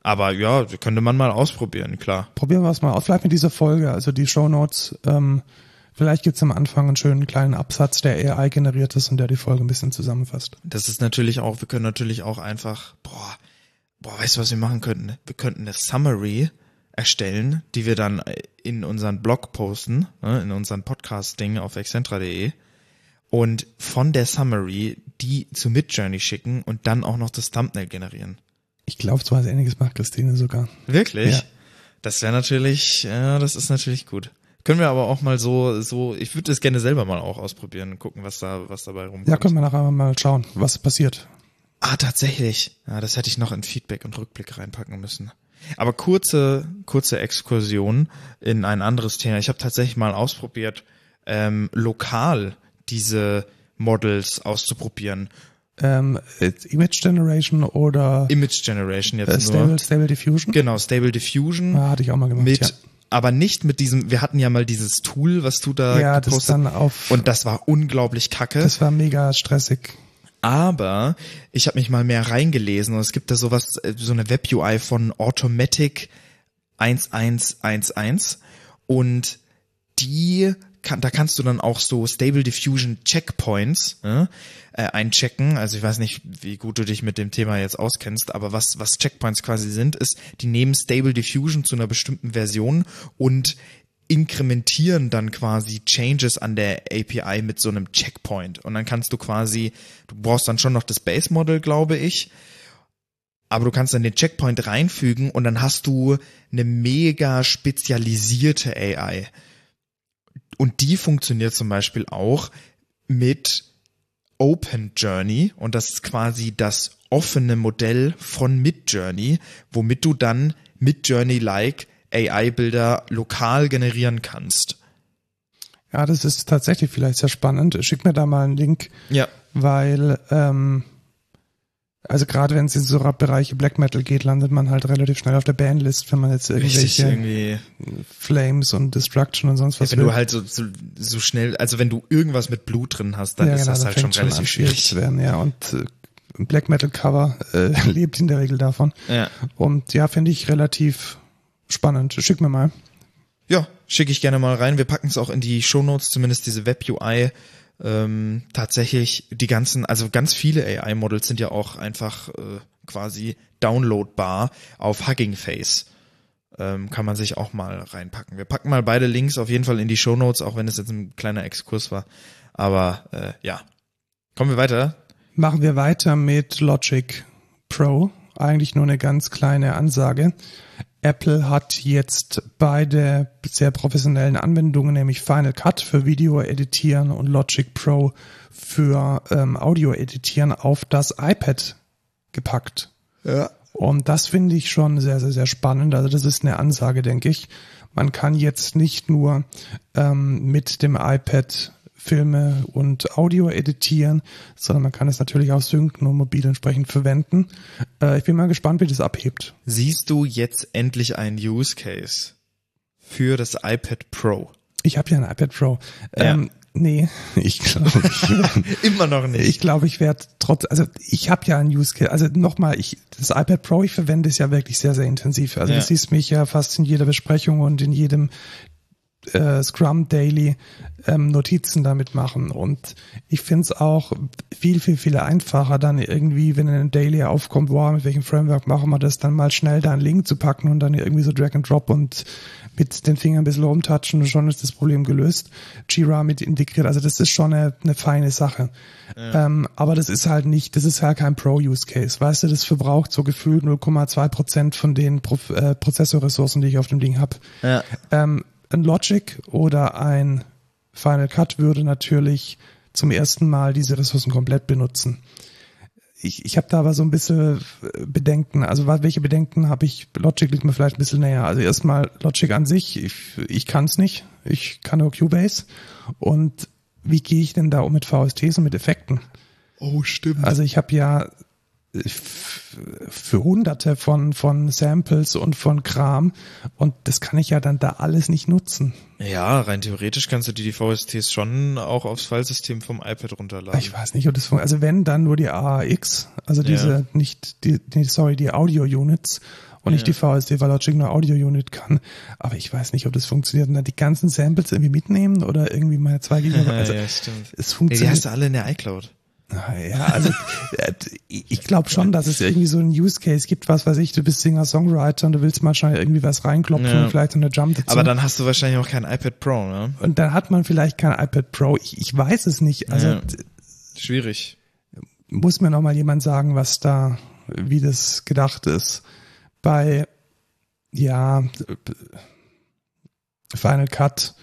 Aber ja, könnte man mal ausprobieren, klar. Probieren wir es mal aus, vielleicht mit dieser Folge, also die Shownotes, ähm, vielleicht gibt's am Anfang einen schönen kleinen Absatz, der AI generiert ist und der die Folge ein bisschen zusammenfasst. Das ist natürlich auch, wir können natürlich auch einfach, boah, boah, weißt du, was wir machen könnten? Wir könnten eine Summary erstellen, die wir dann in unseren Blog posten, ne, in unseren Podcast-Ding auf excentra.de und von der Summary die zu Midjourney schicken und dann auch noch das Thumbnail generieren. Ich glaube, so was ähnliches macht Christine sogar. Wirklich? Ja. Das wäre natürlich, ja, das ist natürlich gut. Können wir aber auch mal so, so, ich würde das gerne selber mal auch ausprobieren und gucken, was da, was dabei rumkommt. Ja, können wir nachher mal schauen, was passiert. Ah, tatsächlich. Ja, das hätte ich noch in Feedback und Rückblick reinpacken müssen. Aber kurze, kurze Exkursion in ein anderes Thema. Ich habe tatsächlich mal ausprobiert, ähm, lokal diese Models auszuprobieren. Ähm, Image Generation oder Image Generation jetzt äh, nur. Stable, Stable Diffusion? Genau, Stable Diffusion. Ja, hatte ich auch mal gemacht. mit, ja. aber nicht mit diesem, wir hatten ja mal dieses Tool, was du da ja, das gepostet dann auf. und das war unglaublich kacke. das war mega stressig. Aber ich habe mich mal mehr reingelesen und es gibt da sowas, äh, so eine Web-UI von Automatic 1111 und die kann, da kannst du dann auch so Stable Diffusion Checkpoints äh, äh, einchecken. Also ich weiß nicht, wie gut du dich mit dem Thema jetzt auskennst, aber was, was Checkpoints quasi sind, ist, die nehmen Stable Diffusion zu einer bestimmten Version und inkrementieren dann quasi Changes an der API mit so einem Checkpoint. Und dann kannst du quasi, du brauchst dann schon noch das Base Model, glaube ich, aber du kannst dann den Checkpoint reinfügen und dann hast du eine mega spezialisierte AI. Und die funktioniert zum Beispiel auch mit Open Journey und das ist quasi das offene Modell von Midjourney, womit du dann Midjourney-like AI-Bilder lokal generieren kannst. Ja, das ist tatsächlich vielleicht sehr spannend. Schick mir da mal einen Link, Ja. weil ähm, also gerade wenn es in so Bereiche Black Metal geht, landet man halt relativ schnell auf der Bandlist, wenn man jetzt Richtig, irgendwelche irgendwie. Flames und Destruction und sonst Ja, was wenn will. du halt so, so, so schnell, also wenn du irgendwas mit Blut drin hast, dann ja, ist genau, das da halt schon relativ schwierig zu werden. Ja, und äh, Black Metal Cover äh, *laughs* lebt in der Regel davon. Ja. Und ja, finde ich relativ spannend. Schick mir mal. Ja, schicke ich gerne mal rein. Wir packen es auch in die Shownotes, zumindest diese Web-UI. Ähm, tatsächlich die ganzen, also ganz viele AI-Models sind ja auch einfach äh, quasi downloadbar auf Hugging Face. Ähm, kann man sich auch mal reinpacken. Wir packen mal beide Links auf jeden Fall in die Shownotes, auch wenn es jetzt ein kleiner Exkurs war. Aber äh, ja. Kommen wir weiter. Machen wir weiter mit Logic Pro. Eigentlich nur eine ganz kleine Ansage. Apple hat jetzt beide sehr professionellen Anwendungen, nämlich Final Cut für Video editieren und Logic Pro für ähm, Audio editieren, auf das iPad gepackt. Ja. Und das finde ich schon sehr, sehr, sehr spannend. Also das ist eine Ansage, denke ich. Man kann jetzt nicht nur ähm, mit dem iPad Filme und Audio editieren, sondern man kann es natürlich auch synken und mobil entsprechend verwenden. Äh, ich bin mal gespannt, wie das abhebt. Siehst du jetzt endlich einen Use Case für das iPad Pro? Ich habe ja ein iPad Pro. Ja. Ähm, nee, *laughs* ich glaube, ich, *laughs* Immer noch nicht. ich glaube, ich werde trotz, also ich habe ja ein Use Case, also nochmal, ich, das iPad Pro, ich verwende es ja wirklich sehr, sehr intensiv. Also Ja. du siehst mich ja fast in jeder Besprechung und in jedem äh, Scrum Daily ähm, Notizen damit machen. Und ich finde es auch viel, viel, viel einfacher, dann irgendwie, wenn ein Daily aufkommt, wow, mit welchem Framework machen wir das, dann mal schnell da einen Link zu packen und dann irgendwie so Drag and Drop und mit den Fingern ein bisschen rumtatschen und schon ist das Problem gelöst. Jira mit integriert, also das ist schon eine, eine feine Sache. Ähm, aber das ist halt nicht, das ist halt kein Pro-Use-Case. Weißt du, das verbraucht so gefühlt 0,2 Prozent von den Pro äh, Prozessorressourcen, die ich auf dem Ding habe ja. ähm, ein Logic oder ein Final Cut würde natürlich zum ersten Mal diese Ressourcen komplett benutzen. Ich, ich habe da aber so ein bisschen äh, Bedenken. Also welche Bedenken habe ich? Logic liegt mir vielleicht ein bisschen näher. Also erstmal Logic an sich, ich, ich kann es nicht. Ich kann nur Cubase. Und wie gehe ich denn da um mit VSTs und mit Effekten? Oh, stimmt. Also ich habe ja für hunderte von, von Samples und von Kram und das kann ich ja dann da alles nicht nutzen. Ja, rein theoretisch kannst du dir die VSTs schon auch aufs Fallsystem vom iPad runterladen. Ich weiß nicht, ob das funktioniert. Also wenn, dann nur die AAX, also diese, ja. nicht, die, sorry, die Audio-Units und ja. nicht die VST, weil Logic nur Audio-Unit kann. Aber ich weiß nicht, ob das funktioniert. Und dann die ganzen Samples irgendwie mitnehmen oder irgendwie mal zwei Gigabyte. *laughs* Also, ja, stimmt. Es funktioniert. Die hast du alle in der iCloud. Ja, also äh, ich glaube schon, dass es irgendwie so einen Use Case gibt, was weiß ich, du bist Singer-Songwriter und du willst mal schnell irgendwie was reinklopfen ja. und vielleicht eine Jump dazu. Aber dann hast du wahrscheinlich auch kein iPad Pro, ne? Und dann hat man vielleicht kein iPad Pro. Ich, ich weiß es nicht. Also ja. schwierig. Muss mir noch mal jemand sagen, was da, wie das gedacht ist. Bei ja Final Cut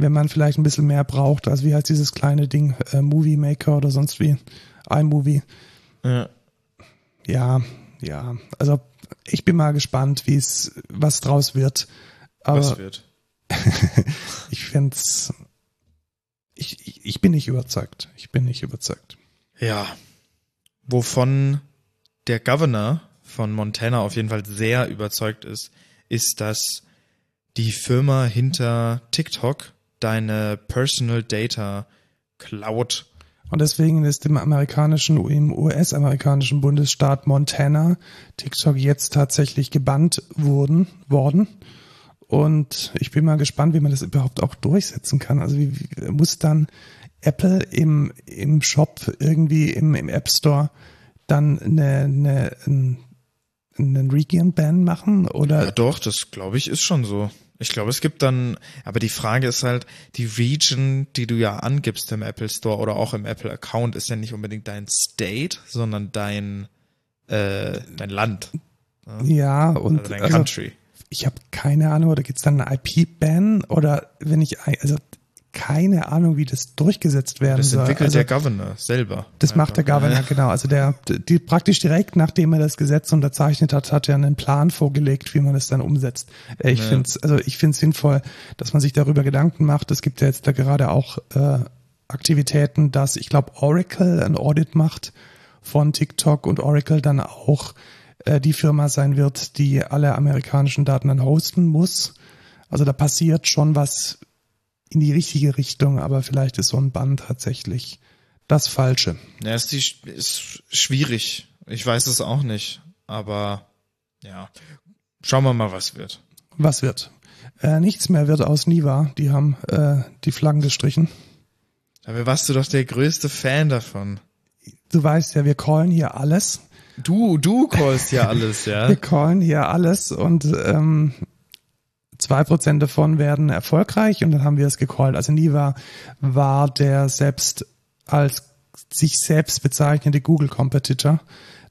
wenn man vielleicht ein bisschen mehr braucht, also wie heißt dieses kleine Ding, äh, Movie Maker oder sonst wie, iMovie. Ja. Ja, ja. Also ich bin mal gespannt, wie es, was draus wird. Aber was wird? *laughs* ich finde es, ich, ich, ich bin nicht überzeugt. Ich bin nicht überzeugt. Ja. Wovon der Governor von Montana auf jeden Fall sehr überzeugt ist, ist, dass die Firma hinter TikTok deine Personal Data Cloud. Und deswegen ist im amerikanischen, im US-amerikanischen Bundesstaat Montana TikTok jetzt tatsächlich gebannt wurden, worden. Und ich bin mal gespannt, wie man das überhaupt auch durchsetzen kann. Also wie, wie muss dann Apple im, im Shop irgendwie im, im App Store dann eine, eine, einen, einen Region-Ban machen? Oder? Ja doch, das glaube ich ist schon so. Ich glaube, es gibt dann, aber die Frage ist halt, die Region, die du ja angibst im Apple Store oder auch im Apple Account, ist ja nicht unbedingt dein State, sondern dein, äh, dein Land. Ja, und also dein also, Country. Ich habe keine Ahnung, oder gibt's dann eine IP-Ban oder wenn ich, also keine Ahnung, wie das durchgesetzt werden das soll. Das entwickelt also, der Governor selber. Das macht der Governor, genau. Also der, die praktisch direkt nachdem er das Gesetz unterzeichnet hat, hat er einen Plan vorgelegt, wie man es dann umsetzt. Äh, ich ja. finde es, also ich finde es sinnvoll, dass man sich darüber Gedanken macht. Es gibt ja jetzt da gerade auch äh, Aktivitäten, dass ich glaube Oracle ein Audit macht von TikTok und Oracle dann auch äh, die Firma sein wird, die alle amerikanischen Daten dann hosten muss. Also da passiert schon was in die richtige Richtung, aber vielleicht ist so ein Bann tatsächlich das Falsche. Ja, ist, die, ist schwierig. Ich weiß es auch nicht, aber ja, schauen wir mal, was wird. Was wird? Äh, nichts mehr wird aus Niva. Die haben äh, die Flaggen gestrichen. Aber warst du doch der größte Fan davon. Du weißt ja, wir callen hier alles. Du, du callst ja *laughs* alles, ja. wir callen hier alles und ähm, zwei Prozent davon werden erfolgreich und dann haben wir es gecallt. Also Niva war der selbst als sich selbst bezeichnete Google Competitor,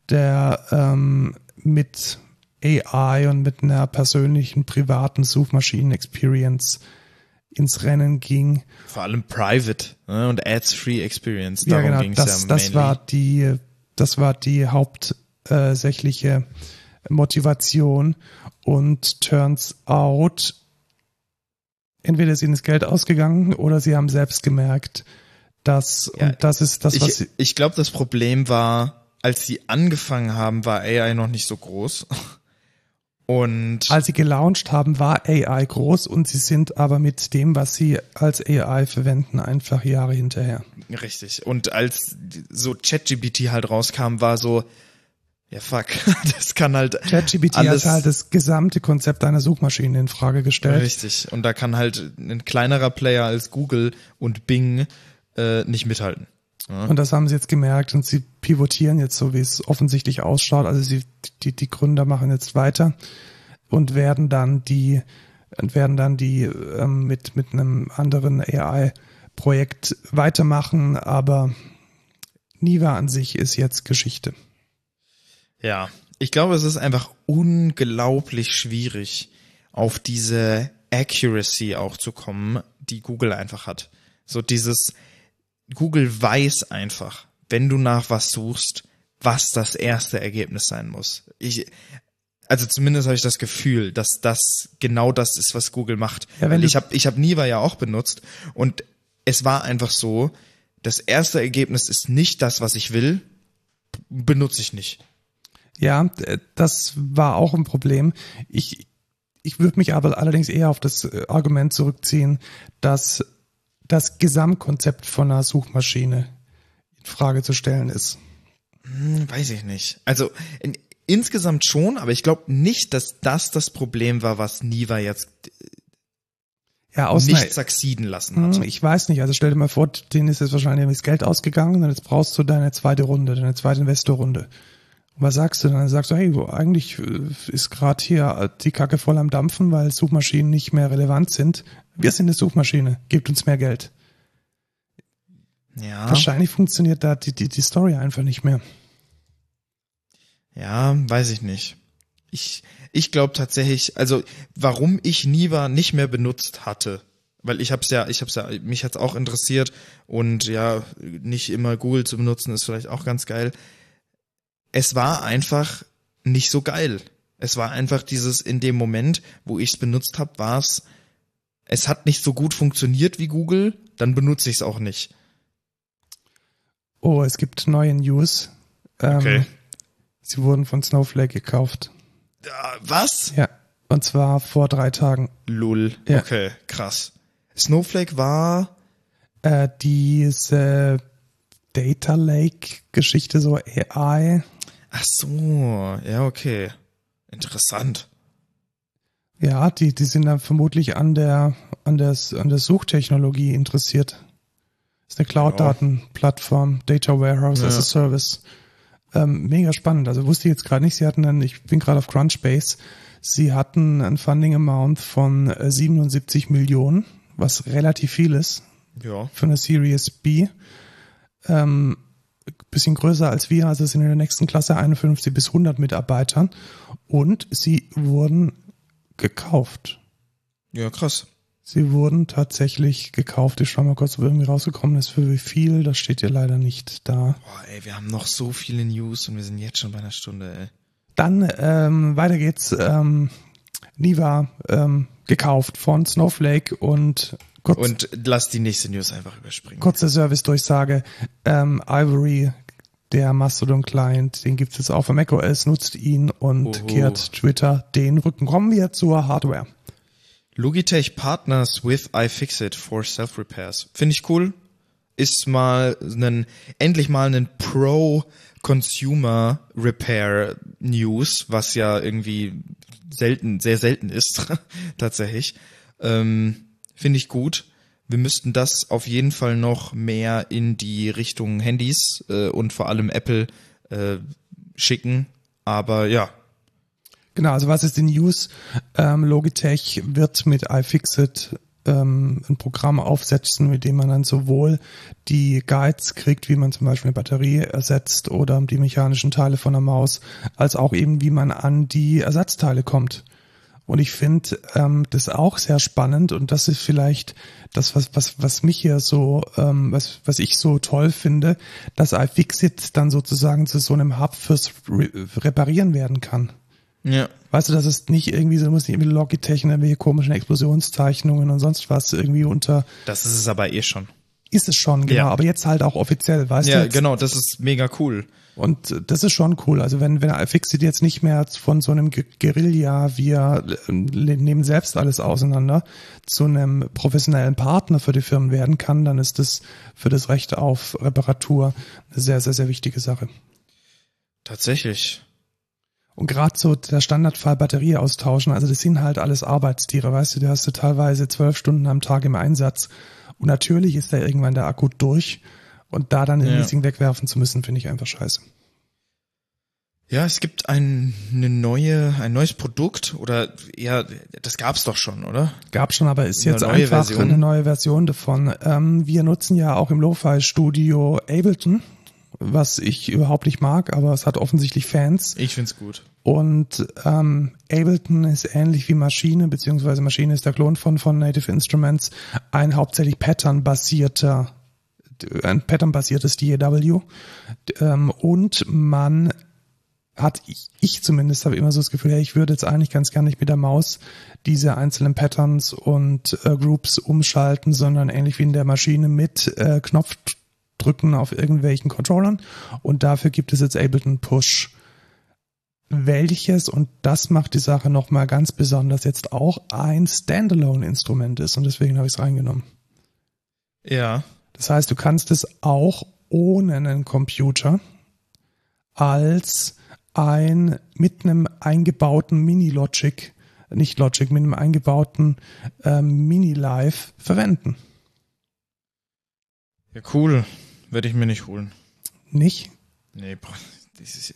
der ähm, mit AI und mit einer persönlichen privaten Suchmaschinen-Experience ins Rennen ging. Vor allem Private ne, und Ads-Free Experience. Darum ja, genau. Das, ja das war die, das war die hauptsächliche Motivation und turns out, entweder sind das Geld ausgegangen oder sie haben selbst gemerkt, dass, ja, und das ist das, was Ich, ich glaube, das Problem war, als sie angefangen haben, war AI noch nicht so groß. *laughs* Und als sie gelauncht haben, war AI groß und sie sind aber mit dem, was sie als AI verwenden, einfach Jahre hinterher. Richtig. Und als so ChatGPT halt rauskam, war so, ja, fuck. *laughs* Das kann halt. ChatGPT hat halt das gesamte Konzept einer Suchmaschine in Frage gestellt. Richtig. Und da kann halt ein kleinerer Player als Google und Bing äh, nicht mithalten. Ja. Und das haben sie jetzt gemerkt und sie pivotieren jetzt so, wie es offensichtlich ausschaut. Also sie, die, die Gründer machen jetzt weiter und werden dann die, werden dann die ähm, mit, mit einem anderen AI-Projekt weitermachen, aber Niva an sich ist jetzt Geschichte. Ja, ich glaube, es ist einfach unglaublich schwierig, auf diese Accuracy auch zu kommen, die Google einfach hat. So dieses Google weiß einfach, wenn du nach was suchst, was das erste Ergebnis sein muss. Ich, also zumindest habe ich das Gefühl, dass das genau das ist, was Google macht. Ja, Weil ich habe ich hab Niva ja auch benutzt und es war einfach so, das erste Ergebnis ist nicht das, was ich will, benutze ich nicht. Ja, äh, das war auch ein Problem. Ich, ich würde mich aber allerdings eher auf das äh, Argument zurückziehen, dass das Gesamtkonzept von einer Suchmaschine in Frage zu stellen ist. Hm, weiß ich nicht. Also in, insgesamt schon, aber ich glaube nicht, dass das das Problem war, was Niva jetzt Ja, aus nicht succeeden lassen hat. Hm, ich weiß nicht, also stell dir mal vor, denen ist jetzt wahrscheinlich das Geld ausgegangen und jetzt brauchst du deine zweite Runde, deine zweite Investorrunde. Und was sagst du dann? Dann sagst du, hey, eigentlich äh, ist gerade hier die Kacke voll am Dampfen, weil Suchmaschinen nicht mehr relevant sind. Wir sind eine Suchmaschine, gebt uns mehr Geld. Ja, Wahrscheinlich funktioniert da die, die, die Story einfach nicht mehr. ja, weiß ich nicht. Ich, ich glaube tatsächlich, also warum ich Niva nicht mehr benutzt hatte, weil ich hab's ja, ich hab's ja, mich hat's auch interessiert und ja, nicht immer Google zu benutzen ist vielleicht auch ganz geil. Es war einfach nicht so geil. Es war einfach dieses in dem Moment, wo ich es benutzt habe, war es, es hat nicht so gut funktioniert wie Google, dann benutze ich es auch nicht. Oh, es gibt neue News. Ähm, Okay. Sie wurden von Snowflake gekauft. Ja, was? Ja. Und zwar vor drei Tagen. Lull. Ja. Okay, krass. Snowflake war Äh, diese Data Lake Geschichte, so AI. Ach so, ja, okay. Interessant. Ja, die, die sind dann vermutlich an der, an der, an der Suchtechnologie interessiert. ist eine Cloud-Datenplattform, Data Warehouse as Ja. a Service. Ähm, mega spannend. Also wusste ich jetzt gerade nicht, sie hatten dann, ich bin gerade auf Crunchbase, sie hatten ein Funding Amount von äh, 77 Millionen, was relativ viel ist Ja. für eine Series B. Ähm, bisschen größer als wir, also sind in der nächsten Klasse 51 bis 100 Mitarbeitern und sie wurden gekauft. Ja, krass. Sie wurden tatsächlich gekauft. Ich schau mal kurz, ob irgendwie rausgekommen ist, für wie viel. Das steht hier leider nicht da. Boah, ey, wir haben noch so viele News und wir sind jetzt schon bei einer Stunde, ey. Dann ähm, weiter geht's. Ähm, Niva ähm, gekauft von Snowflake und kurz, Und lass die nächste News einfach überspringen. kurze Service-Durchsage. Ähm, Ivory, der Mastodon-Client, den gibt es jetzt auch für macOS, nutzt ihn und Oho. kehrt Twitter den Rücken. Kommen wir zur Hardware. Logitech partners with iFixit for self-repairs. Finde ich cool. Ist mal einen, endlich mal einen Pro Consumer Repair News, was ja irgendwie selten, sehr selten ist, *laughs* tatsächlich. Ähm, Finde ich gut. Wir müssten das auf jeden Fall noch mehr in die Richtung Handys äh, und vor allem Apple äh, schicken. Aber ja, Genau, also was ist die News? Ähm, Logitech wird mit iFixit ähm, ein Programm aufsetzen, mit dem man dann sowohl die Guides kriegt, wie man zum Beispiel eine Batterie ersetzt oder die mechanischen Teile von der Maus, als auch eben, wie man an die Ersatzteile kommt. Und ich finde ähm, das auch sehr spannend und das ist vielleicht das, was, was, was mich hier so, ähm, was, was ich so toll finde, dass iFixit dann sozusagen zu so einem Hub fürs Re Reparieren werden kann. ja, Weißt du, das ist nicht irgendwie so, du musst nicht irgendwie Logitech irgendwelche komischen Explosionszeichnungen und sonst was irgendwie unter, das ist es aber eh schon. ist es schon, genau, Ja. aber jetzt halt auch offiziell, weißt du? Ja, genau, das ist mega cool. Und das ist schon cool. Also wenn, wenn Fixit jetzt nicht mehr von so einem Guerilla, wir äh, nehmen selbst alles auseinander, zu einem professionellen Partner für die Firmen werden kann, dann ist das für das Recht auf Reparatur eine sehr, sehr, sehr wichtige Sache. Tatsächlich. Und gerade so der Standardfall Batterie austauschen, also das sind halt alles Arbeitstiere, weißt du, da hast du teilweise zwölf Stunden am Tag im Einsatz. Und natürlich ist da irgendwann der Akku durch. Und da dann den Ja. Leasing wegwerfen zu müssen, finde ich einfach scheiße. Ja, es gibt ein, eine neue, ein neues Produkt oder ja, das gab's doch schon, oder? Gab schon, aber ist jetzt einfach Version? eine neue Version davon. Ähm, wir nutzen ja auch im Lo-Fi-Studio Ableton was ich überhaupt nicht mag, aber es hat offensichtlich Fans. Ich find's gut. Und ähm, Ableton ist ähnlich wie Maschine, beziehungsweise Maschine ist der Klon von, von Native Instruments, ein hauptsächlich Pattern-basierter, ein Pattern-basiertes DAW. Ähm, und man hat ich, ich zumindest habe immer so das Gefühl, ja, ich würde jetzt eigentlich ganz gar nicht mit der Maus diese einzelnen Patterns und äh, Groups umschalten, sondern ähnlich wie in der Maschine mit äh, Knopfdrücken auf irgendwelchen Controllern. Und dafür gibt es jetzt Ableton Push. Welches, und das macht die Sache nochmal ganz besonders, jetzt auch ein Standalone-Instrument ist. Und deswegen habe ich es reingenommen. Ja. Das heißt, du kannst es auch ohne einen Computer als ein mit einem eingebauten Mini-Logic, nicht Logic, mit einem eingebauten ähm, Mini-Live verwenden. Ja, cool. Werde ich mir nicht holen. Nicht? Nee, boah, das ist,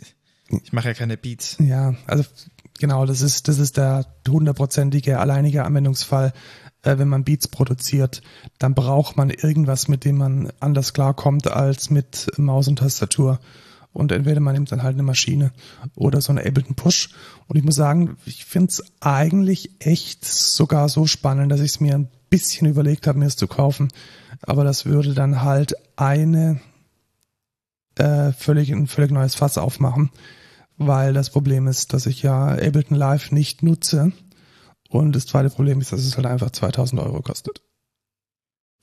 ich mache ja keine Beats. Ja, also genau, das ist, das ist der hundertprozentige alleinige Anwendungsfall. Äh, wenn man Beats produziert, dann braucht man irgendwas, mit dem man anders klarkommt als mit Maus und Tastatur und entweder man nimmt dann halt eine Maschine oder so eine Ableton Push. Und ich muss sagen, ich finde es eigentlich echt sogar so spannend, dass ich es mir ein bisschen überlegt habe, mir es zu kaufen. Aber das würde dann halt eine äh, völlig ein völlig neues Fass aufmachen, weil das Problem ist, dass ich ja Ableton Live nicht nutze. Und das zweite Problem ist, dass es halt einfach 2000 Euro kostet.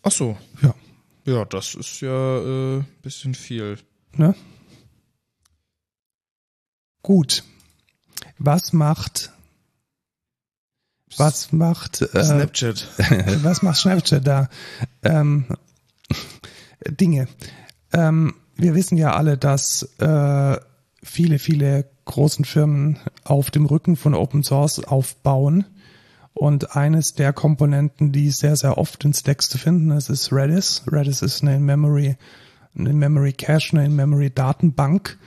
Ach so. Ja. Ja, das ist ja äh, bisschen viel. Ne? Gut. Was macht was macht äh, Snapchat? *laughs* was macht Snapchat da? Ähm, Dinge. Ähm, wir wissen ja alle, dass äh, viele, viele großen Firmen auf dem Rücken von Open Source aufbauen. Und eines der Komponenten, die sehr, sehr oft in Stacks zu finden ist, ist Redis. Redis ist eine In-Memory, eine In-Memory Cache, eine In-Memory Datenbank.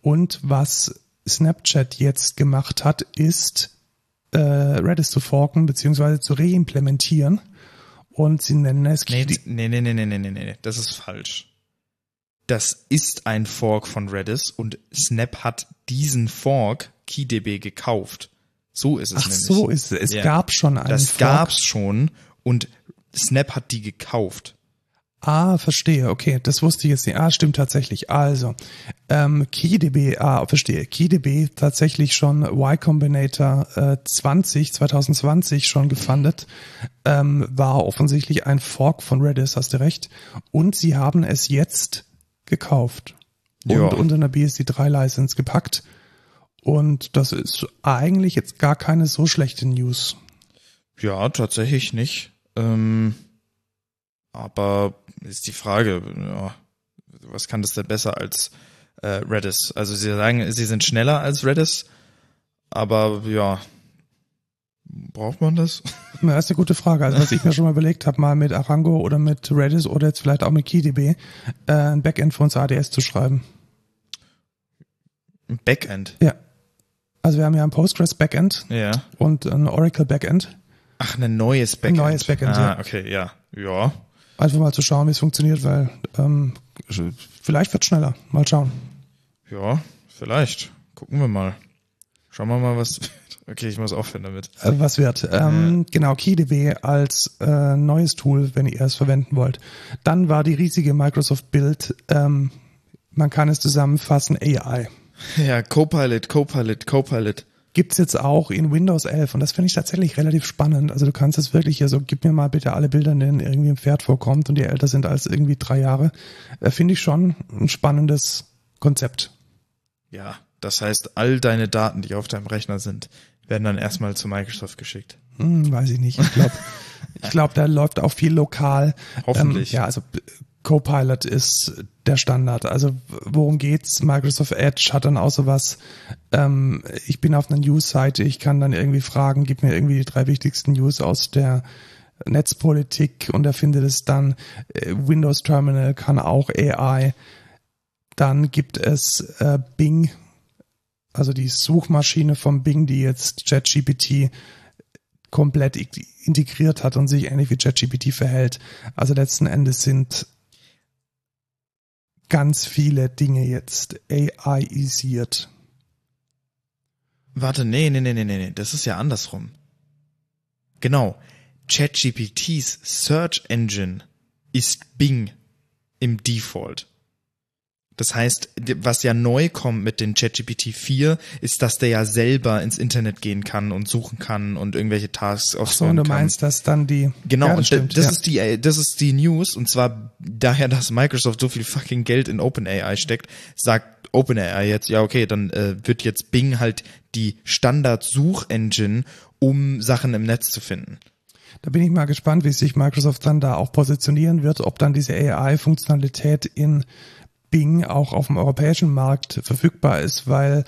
Und was Snapchat jetzt gemacht hat, ist äh, Redis zu forken, beziehungsweise zu reimplementieren. Und sie nennen es nee, die, nee, nee, nee, nee, nee, nee, nee, das ist falsch. Das ist ein Fork von Redis und Snap hat diesen Fork KeyDB gekauft. So ist es Ach nämlich. so ist es. Es Ja. gab schon einen Das Fork. gab's schon und Snap hat die gekauft. Ah, verstehe. Okay, das wusste ich jetzt nicht. Ah, stimmt tatsächlich. Also, ähm, KeyDB, ah, verstehe. KeyDB tatsächlich schon Y Combinator äh, 20, 2020 schon gefundet, ähm, war offensichtlich ein Fork von Redis, hast du recht. Und sie haben es jetzt gekauft und Ja. unter einer BSD3 License gepackt. Und das ist eigentlich jetzt gar keine so schlechte News. Ja, tatsächlich nicht. Ähm, aber ist die Frage, ja, was kann das denn besser als äh, Redis? Also sie sagen, sie sind schneller als Redis, aber ja, braucht man das? Ja, ist eine gute Frage. Also was ich mir schon mal überlegt habe, mal mit Arango oder mit Redis oder jetzt vielleicht auch mit KeyDB äh, ein Backend für uns ADS zu schreiben. Im Backend. Ja. Also wir haben ja ein Postgres Backend Ja. und ein Oracle Backend. Ach, ein neues Backend. neues Backend, ah, ja. okay, ja. Ja. Einfach mal zu schauen, wie es funktioniert, weil ähm, vielleicht wird schneller. Mal schauen. Ja, vielleicht. Gucken wir mal. Schauen wir mal, was. *laughs* Okay, ich muss aufhören damit. Äh, was wird. Ähm, Genau, KeyDB als äh, neues Tool, wenn ihr es verwenden wollt. Dann war die riesige Microsoft Build, ähm, man kann es zusammenfassen, AI. *laughs* Ja, Copilot, Copilot, Copilot. gibt's jetzt auch in Windows 11 und das finde ich tatsächlich relativ spannend. Also du kannst es wirklich, also gib mir mal bitte alle Bilder, in denen irgendwie ein Pferd vorkommt und die älter sind als irgendwie drei Jahre. Äh, finde ich schon ein spannendes Konzept. Ja, das heißt, all deine Daten, die auf deinem Rechner sind, werden dann erstmal zu Microsoft geschickt. Hm, weiß ich nicht. Ich glaube, *laughs* ich glaube, da läuft auch viel lokal. Hoffentlich. Ähm, ja, also Copilot ist der Standard. Also worum geht's? Microsoft Edge hat dann auch sowas. Ähm, ich bin auf einer News-Seite, ich kann dann irgendwie fragen, gib mir irgendwie die drei wichtigsten News aus der Netzpolitik und er findet es dann. Äh, Windows Terminal kann auch AI. Dann gibt es äh, Bing, also die Suchmaschine von Bing, die jetzt ChatGPT komplett integriert hat und sich ähnlich wie ChatGPT verhält. Also letzten Endes sind ganz viele Dinge jetzt AI-isiert. Warte, nee, nee, nee, nee, nee, das ist ja andersrum. Genau. ChatGPTs Search Engine ist Bing im Default. Das heißt, was ja neu kommt mit den ChatGPT 4, ist, dass der ja selber ins Internet gehen kann und suchen kann und irgendwelche Tasks kann. So, du meinst, dass dann die Genau, ja, das, stimmt, das ja. ist die das ist die News und zwar daher, dass Microsoft so viel fucking Geld in OpenAI steckt, sagt OpenAI jetzt, ja, okay, dann äh, wird jetzt Bing halt die Standard Suchengine, um Sachen im Netz zu finden. Da bin ich mal gespannt, wie sich Microsoft dann da auch positionieren wird, ob dann diese AI-Funktionalität in Bing auch auf dem europäischen Markt verfügbar ist, weil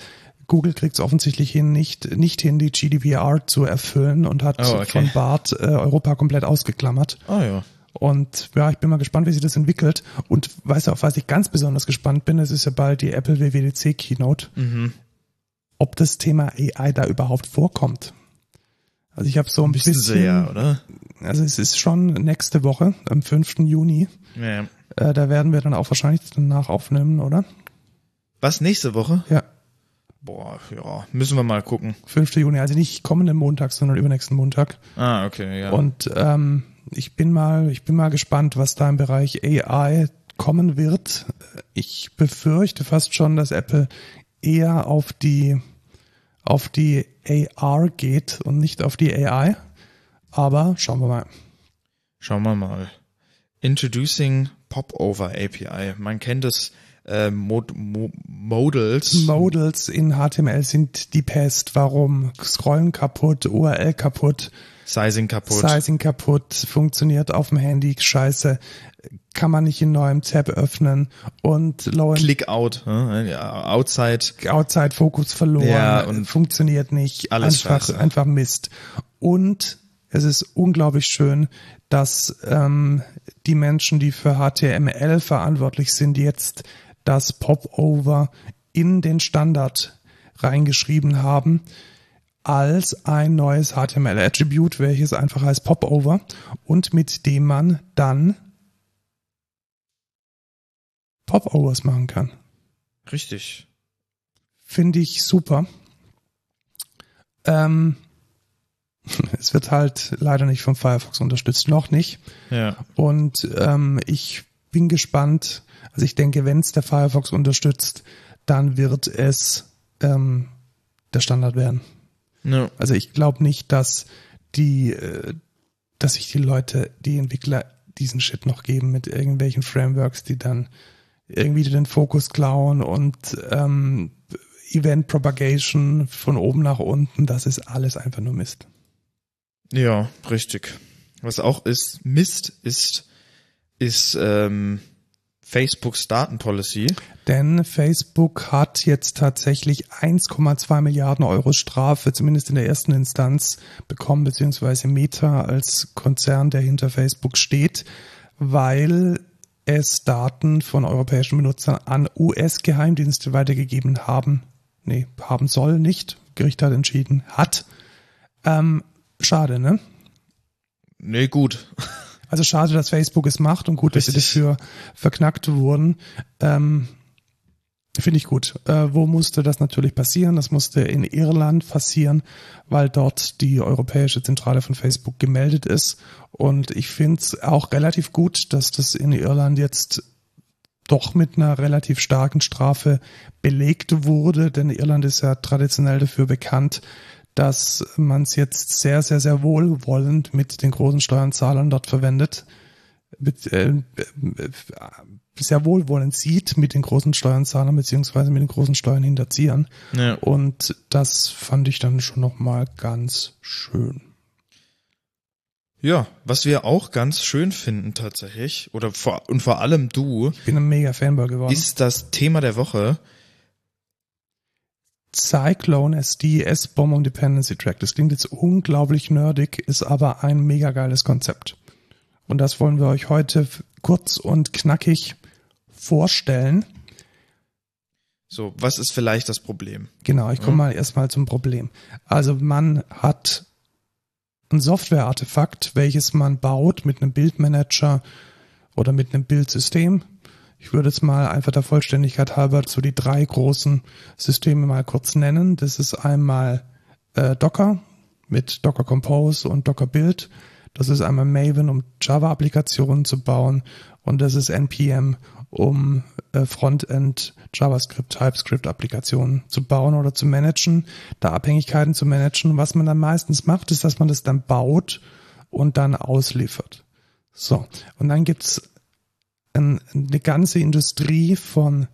Google kriegt es offensichtlich hin, nicht, nicht hin, die GDPR zu erfüllen und hat oh, okay. von BART äh, Europa komplett ausgeklammert. Oh ja. Und ja, ich bin mal gespannt, wie sich das entwickelt. Und weißt du, auf was ich ganz besonders gespannt bin, es ist ja bald die Apple WWDC Keynote, mhm. ob das Thema AI da überhaupt vorkommt. Also ich habe so ein bisschen, sehr, oder? Also es ist schon nächste Woche, am 5. Juni. Ja. Äh, da werden wir dann auch wahrscheinlich danach aufnehmen, oder? Was, nächste Woche? Ja. Boah, ja, müssen wir mal gucken. 5. Juni, also nicht kommenden Montag, sondern übernächsten Montag. Ah, okay, ja. Und ähm, ich bin mal, ich bin mal gespannt, was da im Bereich AI kommen wird. Ich befürchte fast schon, dass Apple eher auf die auf die AR geht und nicht auf die AI. Aber schauen wir mal. Schauen wir mal. Introducing Popover API. Man kennt es äh, Mod Mo Modals. Modals in HTML sind die Pest. Warum? Scrollen kaputt, URL kaputt. Sizing kaputt. Sizing kaputt, funktioniert auf dem Handy, scheiße, kann man nicht in neuem Tab öffnen und low Click out, hm? outside. Outside Fokus verloren, ja, und funktioniert nicht, alles einfach, scheiße. einfach Mist. Und es ist unglaublich schön, dass ähm, die Menschen, die für HTML verantwortlich sind, jetzt das Popover in den Standard reingeschrieben haben als ein neues HTML-Attribute, welches einfach heißt Popover und mit dem man dann Popovers machen kann. Richtig. Finde ich super. Ähm, *laughs* es wird halt leider nicht vom Firefox unterstützt, noch nicht. Ja. Und ähm, ich bin gespannt. Also ich denke, wenn es der Firefox unterstützt, dann wird es ähm, der Standard werden. No. Also ich glaube nicht, dass die, äh, dass sich die Leute, die Entwickler diesen Shit noch geben mit irgendwelchen Frameworks, die dann irgendwie den Fokus klauen und ähm, Event Propagation von oben nach unten, das ist alles einfach nur Mist. Ja, richtig. Was auch ist Mist ist, ist ähm, Facebooks Datenpolicy. Denn Facebook hat jetzt tatsächlich 1,2 Milliarden Euro Strafe, zumindest in der ersten Instanz, bekommen, beziehungsweise Meta als Konzern, der hinter Facebook steht, weil es Daten von europäischen Benutzern an US-Geheimdienste weitergegeben haben. Nee, haben soll nicht. Gericht hat entschieden, hat. Ähm, Schade, ne? Nee, gut. Also schade, dass Facebook es macht und gut, Richtig. dass sie dafür verknackt wurden. Ähm, Finde ich gut. Äh, wo musste das natürlich passieren? Das musste in Irland passieren, weil dort die europäische Zentrale von Facebook gemeldet ist. Und ich finde es auch relativ gut, dass das in Irland jetzt doch mit einer relativ starken Strafe belegt wurde, denn Irland ist ja traditionell dafür bekannt, dass man es jetzt sehr, sehr, sehr wohlwollend mit den großen Steuerzahlern dort verwendet, mit, äh, äh, sehr wohlwollend sieht mit den großen Steuerzahlern beziehungsweise mit den großen Steuernhinterziehern. Ja. Und das fand ich dann schon nochmal ganz schön. Ja, was wir auch ganz schön finden tatsächlich, oder vor, und vor allem du. Ich bin ein mega Fanboy geworden. Ist das Thema der Woche. Cyclone SD S-Bomb und Dependency Track. Das klingt jetzt unglaublich nerdig, ist aber ein mega geiles Konzept. Und das wollen wir euch heute kurz und knackig vorstellen. So, was ist vielleicht das Problem? Genau, ich komme mhm. mal erstmal zum Problem. Also man hat ein Software-Artefakt, welches man baut mit einem Bildmanager oder mit einem Bildsystem. Ich würde es mal einfach der Vollständigkeit halber so die drei großen Systeme mal kurz nennen. Das ist einmal äh, Docker mit Docker Compose und Docker Build. Das ist einmal Maven, um Java-Applikationen zu bauen. Und das ist NPM, um äh, Frontend JavaScript, TypeScript-Applikationen zu bauen oder zu managen, da Abhängigkeiten zu managen. Was man dann meistens macht, ist, dass man das dann baut und dann ausliefert. So, und dann gibt's eine ganze Industrie von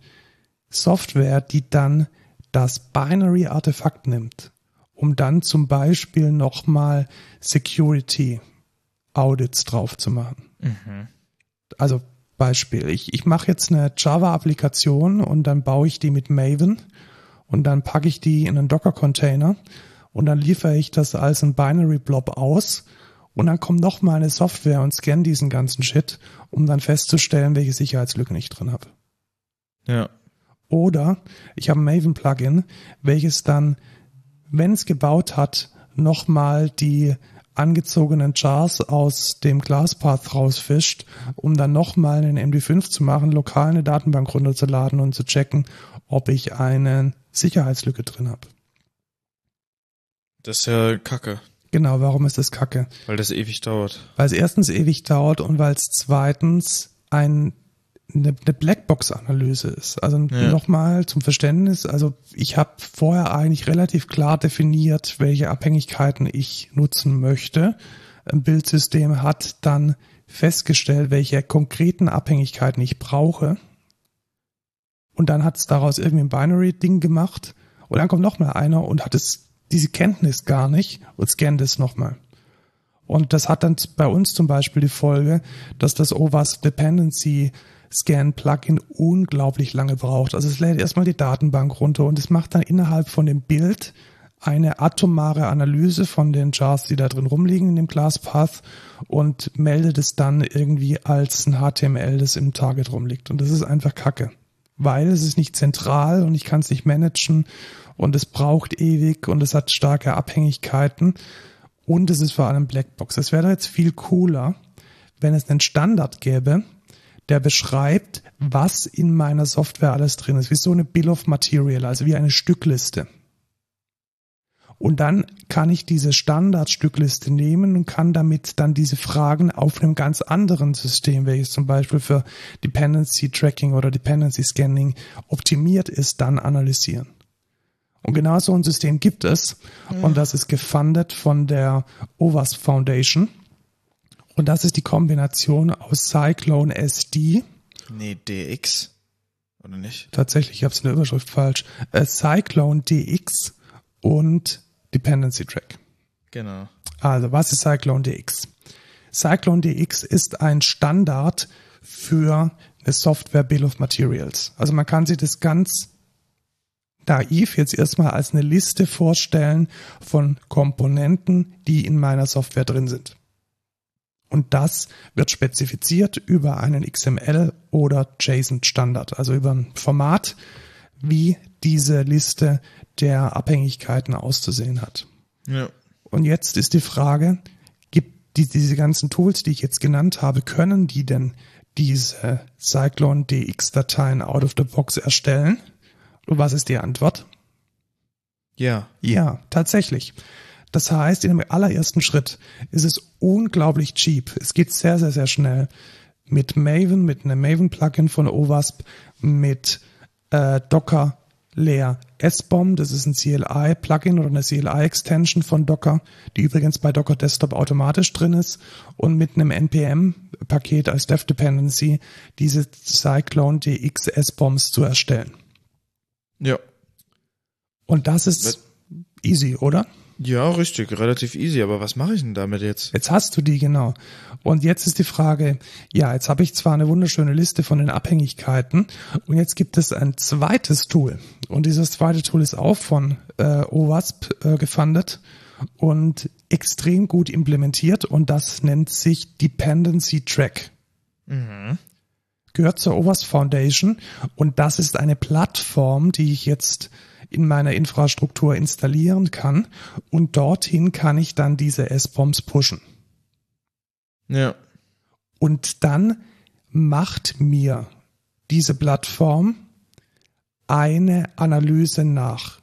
Software, die dann das Binary-Artefakt nimmt, um dann zum Beispiel nochmal Security Audits drauf zu machen. Mhm. Also Beispiel, ich, ich mache jetzt eine Java-Applikation und dann baue ich die mit Maven und dann packe ich die in einen Docker-Container und dann liefere ich das als ein Binary-Blob aus und dann kommt noch mal eine Software und scannt diesen ganzen Shit, um dann festzustellen, welche Sicherheitslücke ich drin habe. Ja. Oder ich habe ein Maven-Plugin, welches dann, wenn es gebaut hat, nochmal die angezogenen Jars aus dem Glasspath rausfischt, um dann nochmal einen MD5 zu machen, lokal eine Datenbank runterzuladen und zu checken, ob ich eine Sicherheitslücke drin habe. Das ist ja kacke. Genau, warum ist das kacke? Weil das ewig dauert. Weil es erstens ewig dauert und weil es zweitens ein eine, eine Blackbox-Analyse ist. Also ja. nochmal zum Verständnis, also ich habe vorher eigentlich relativ klar definiert, welche Abhängigkeiten ich nutzen möchte. Ein Bildsystem hat dann festgestellt, welche konkreten Abhängigkeiten ich brauche. Und dann hat es daraus irgendwie ein Binary-Ding gemacht. Und dann kommt nochmal einer und hat es diese Kenntnis gar nicht und scannt es nochmal. Und das hat dann bei uns zum Beispiel die Folge, dass das OWASP Dependency Scan-Plugin unglaublich lange braucht. Also es lädt erstmal die Datenbank runter und es macht dann innerhalb von dem Bild eine atomare Analyse von den Jars, die da drin rumliegen in dem ClassPath und meldet es dann irgendwie als ein HTML, das im Target rumliegt. Und das ist einfach Kacke. Weil es ist nicht zentral und ich kann es nicht managen und es braucht ewig und es hat starke Abhängigkeiten und es ist vor allem Blackbox. Es wäre jetzt viel cooler, wenn es einen Standard gäbe, der beschreibt, was in meiner Software alles drin ist, wie so eine Bill of Material, also wie eine Stückliste. Und dann kann ich diese Standardstückliste nehmen und kann damit dann diese Fragen auf einem ganz anderen System, welches zum Beispiel für Dependency Tracking oder Dependency Scanning optimiert ist, dann analysieren. Und genau so ein System gibt es. Und das ist gefundet von der OWASP Foundation. Und das ist die Kombination aus Cyclone SD. Nee, DX. Oder nicht? Tatsächlich, ich habe es in der Überschrift falsch. Äh, Cyclone DX und Dependency Track. Genau. Also, was ist Cyclone DX? Cyclone DX ist ein Standard für eine Software Bill of Materials. Also man kann sich das ganz naiv jetzt erstmal als eine Liste vorstellen von Komponenten, die in meiner Software drin sind. Und das wird spezifiziert über einen XML oder JSON Standard, also über ein Format, wie diese Liste der Abhängigkeiten auszusehen hat. Ja. Und jetzt ist die Frage, gibt die, diese ganzen Tools, die ich jetzt genannt habe, können die denn diese Cyclone DX Dateien out of the box erstellen? Und was ist die Antwort? Ja. Ja, tatsächlich. Das heißt, in dem allerersten Schritt ist es unglaublich cheap. Es geht sehr, sehr, sehr schnell. Mit Maven, mit einem Maven-Plugin von OWASP, mit äh, Docker Layer S-Bomb, das ist ein CLI-Plugin oder eine CLI-Extension von Docker, die übrigens bei Docker Desktop automatisch drin ist und mit einem NPM-Paket als Dev Dependency diese Cyclone DX S-Bombs zu erstellen. Ja. Und das ist easy, oder? Ja, richtig, relativ easy. Aber was mache ich denn damit jetzt? Jetzt hast du die, genau. Und jetzt ist die Frage, ja, jetzt habe ich zwar eine wunderschöne Liste von den Abhängigkeiten und jetzt gibt es ein zweites Tool. Und dieses zweite Tool ist auch von äh, OWASP äh, gefundet und extrem gut implementiert und das nennt sich Dependency Track. Mhm. Gehört zur OWASP Foundation und das ist eine Plattform, die ich jetzt in meiner Infrastruktur installieren kann und dorthin kann ich dann diese S-Bombs pushen. Ja. Und dann macht mir diese Plattform eine Analyse nach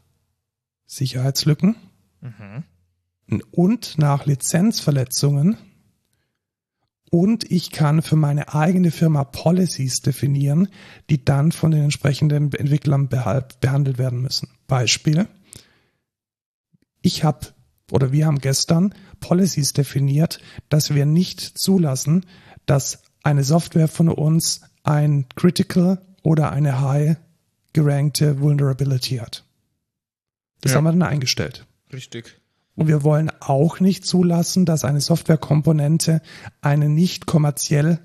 Sicherheitslücken mhm. und nach Lizenzverletzungen und ich kann für meine eigene Firma Policies definieren, die dann von den entsprechenden Entwicklern behandelt werden müssen. Beispiel. Ich habe oder wir haben gestern Policies definiert, dass wir nicht zulassen, dass eine Software von uns ein Critical oder eine High gerankte Vulnerability hat. Das ja. haben wir dann eingestellt. Richtig. Und wir wollen auch nicht zulassen, dass eine Softwarekomponente eine nicht kommerziell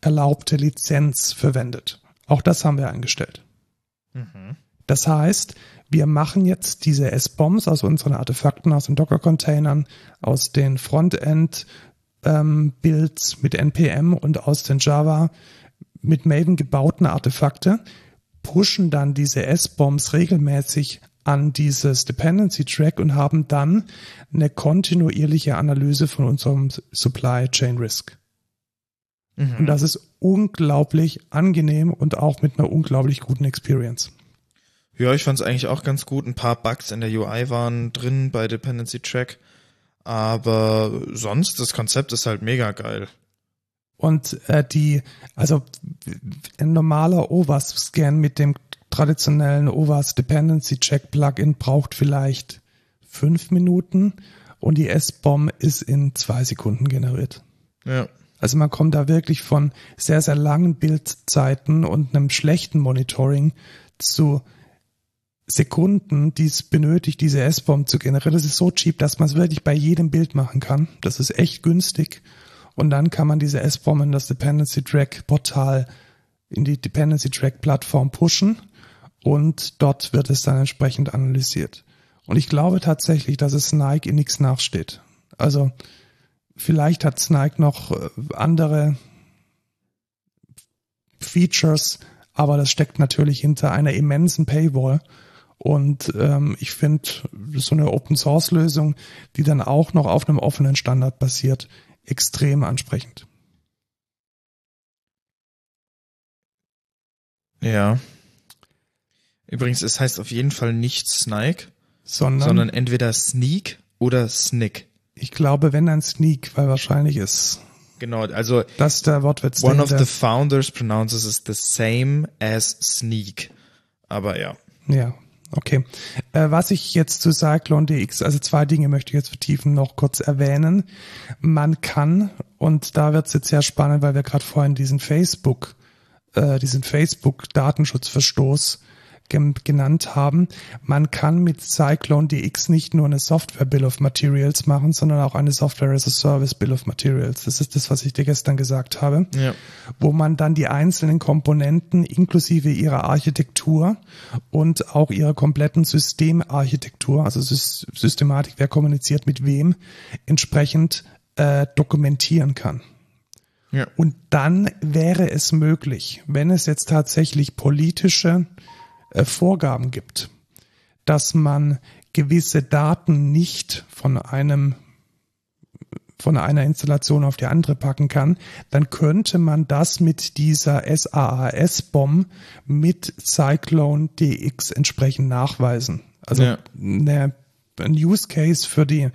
erlaubte Lizenz verwendet. Auch das haben wir eingestellt. Mhm. Das heißt, wir machen jetzt diese S-Bombs aus unseren Artefakten, aus den Docker-Containern, aus den Frontend-Builds ähm, mit NPM und aus den Java mit Maven gebauten Artefakte, pushen dann diese S-Bombs regelmäßig an dieses Dependency Track und haben dann eine kontinuierliche Analyse von unserem Supply Chain Risk. Mhm. Und das ist unglaublich angenehm und auch mit einer unglaublich guten Experience. Ja, ich fand es eigentlich auch ganz gut. Ein paar Bugs in der UI waren drin bei Dependency Track. Aber sonst, das Konzept ist halt mega geil. Und äh, die, also ein normaler OWASP-Scan mit dem traditionellen OWASP Dependency Check Plugin braucht vielleicht fünf Minuten und die S-Bomb ist in zwei Sekunden generiert. Ja. Also man kommt da wirklich von sehr, sehr langen Bildzeiten und einem schlechten Monitoring zu Sekunden, die es benötigt, diese S-Bomb zu generieren. Das ist so cheap, dass man es wirklich bei jedem Bild machen kann. Das ist echt günstig. Und dann kann man diese S-Bomb in das Dependency Track Portal, in die Dependency Track Plattform pushen und dort wird es dann entsprechend analysiert. Und ich glaube tatsächlich, dass es Nike in nichts nachsteht. Also vielleicht hat Nike noch äh, andere Features, aber das steckt natürlich hinter einer immensen Paywall. Und ähm, ich finde so eine Open Source Lösung, die dann auch noch auf einem offenen Standard basiert, extrem ansprechend. Ja, Übrigens, es heißt auf jeden Fall nicht Snike, sondern, sondern entweder Sneak oder Snick. Ich glaube, wenn ein Sneak, weil wahrscheinlich ist. Genau, also das der Wortwitz. One of the founders pronounces it the same as Sneak. Aber ja. Ja, okay. Äh, was ich jetzt zu Cyclone DX, also zwei Dinge möchte ich jetzt vertiefen, noch kurz erwähnen. Man kann, und da wird es jetzt sehr spannend, weil wir gerade vorhin diesen Facebook, äh, diesen Facebook-Datenschutzverstoß genannt haben. Man kann mit Cyclone DX nicht nur eine Software Bill of Materials machen, sondern auch eine Software as a Service Bill of Materials. Das ist das, was ich dir gestern gesagt habe, ja. wo man dann die einzelnen Komponenten inklusive ihrer Architektur und auch ihrer kompletten Systemarchitektur, also Systematik, wer kommuniziert mit wem, entsprechend äh, dokumentieren kann. Ja. Und dann wäre es möglich, wenn es jetzt tatsächlich politische äh, Vorgaben gibt, dass man gewisse Daten nicht von einem von einer Installation auf die andere packen kann, dann könnte man das mit dieser SAAS-Bomb mit Cyclone DX entsprechend nachweisen. Also ja. eine, ein Use Case für die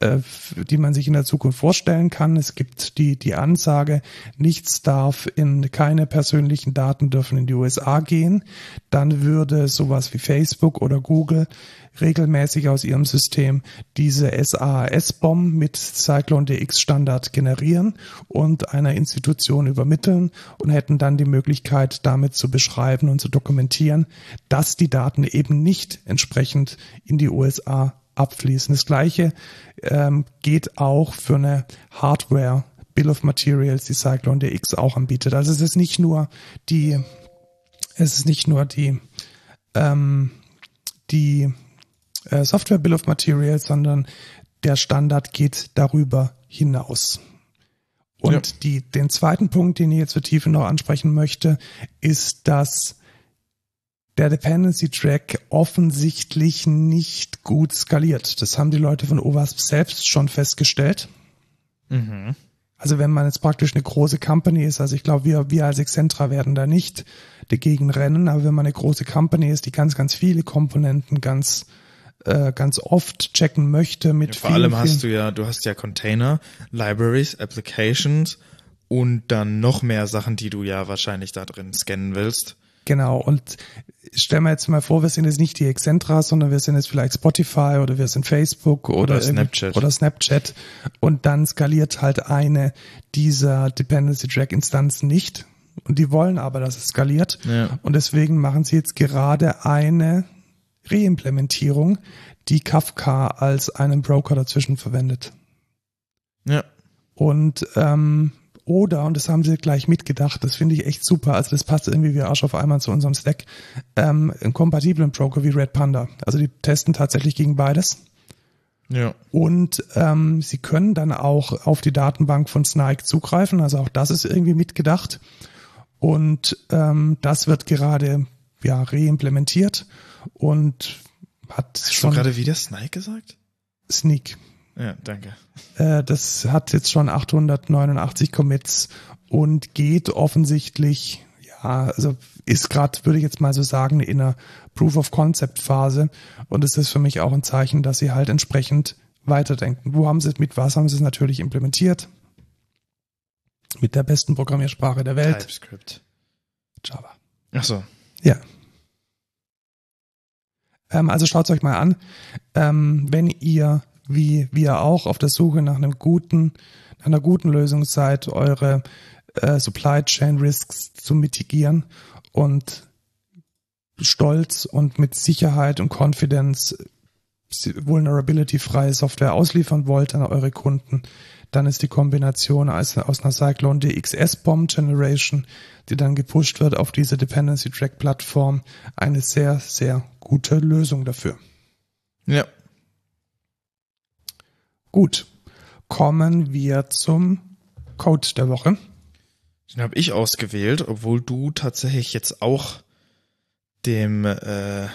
die man sich in der Zukunft vorstellen kann. Es gibt die, die Ansage, nichts darf in, keine persönlichen Daten dürfen in die USA gehen. Dann würde sowas wie Facebook oder Google regelmäßig aus ihrem System diese SAS-Bomb mit Cyclone DX Standard generieren und einer Institution übermitteln und hätten dann die Möglichkeit, damit zu beschreiben und zu dokumentieren, dass die Daten eben nicht entsprechend in die USA abfließen. Das gleiche ähm, geht auch für eine Hardware Bill of Materials, die Cyclone DX auch anbietet. Also es ist nicht nur die, es ist nicht nur die, ähm, die äh, Software Bill of Materials, sondern der Standard geht darüber hinaus. Und ja. die, den zweiten Punkt, den ich jetzt für Tiefe noch ansprechen möchte, ist, dass der Dependency Track offensichtlich nicht gut skaliert. Das haben die Leute von OWASP selbst schon festgestellt. Mhm. Also wenn man jetzt praktisch eine große Company ist, also ich glaube, wir, wir als Excentra werden da nicht dagegen rennen, aber wenn man eine große Company ist, die ganz, ganz viele Komponenten ganz, äh, ganz oft checken möchte mit ja, Vor vielen, allem hast du ja, du hast ja Container, Libraries, Applications und dann noch mehr Sachen, die du ja wahrscheinlich da drin scannen willst. Genau, und stellen wir jetzt mal vor, wir sind jetzt nicht die Excentra, sondern wir sind jetzt vielleicht Spotify oder wir sind Facebook oder, oder Snapchat. Oder Snapchat. Und dann skaliert halt eine dieser Dependency Track Instanzen nicht. Und die wollen aber, dass es skaliert. Ja. Und deswegen machen sie jetzt gerade eine Reimplementierung, die Kafka als einen Broker dazwischen verwendet. Ja. Und ähm, oder, und das haben sie gleich mitgedacht, das finde ich echt super, also das passt irgendwie wie Arsch auf einmal zu unserem Stack, ähm, einen kompatiblen Broker wie Red Panda. Also die testen tatsächlich gegen beides. Ja. Und ähm, sie können dann auch auf die Datenbank von Snike zugreifen, also auch das ist irgendwie mitgedacht. Und ähm, das wird gerade ja reimplementiert und hat Hast schon. du gerade wieder Snike gesagt? Sneak. Ja, danke. Äh, das hat jetzt schon 889 Commits und geht offensichtlich, ja, also ist gerade, würde ich jetzt mal so sagen, in einer Proof of Concept Phase und es ist für mich auch ein Zeichen, dass sie halt entsprechend weiterdenken. Wo haben sie mit was haben sie es natürlich implementiert? Mit der besten Programmiersprache der Welt. TypeScript. Java. Ach so. Ja. Ähm, also schaut euch mal an. Ähm, wenn ihr wie wir auch auf der Suche nach einem guten, nach einer guten Lösung seid, eure äh, Supply Chain Risks zu mitigieren und stolz und mit Sicherheit und Confidence vulnerability-freie Software ausliefern wollt an eure Kunden, dann ist die Kombination aus, aus einer Cyclone DXS Bomb Generation, die dann gepusht wird auf diese Dependency Track Plattform, eine sehr, sehr gute Lösung dafür. Ja, Gut, kommen wir zum Code der Woche. Den habe ich ausgewählt, obwohl du tatsächlich jetzt auch dem äh,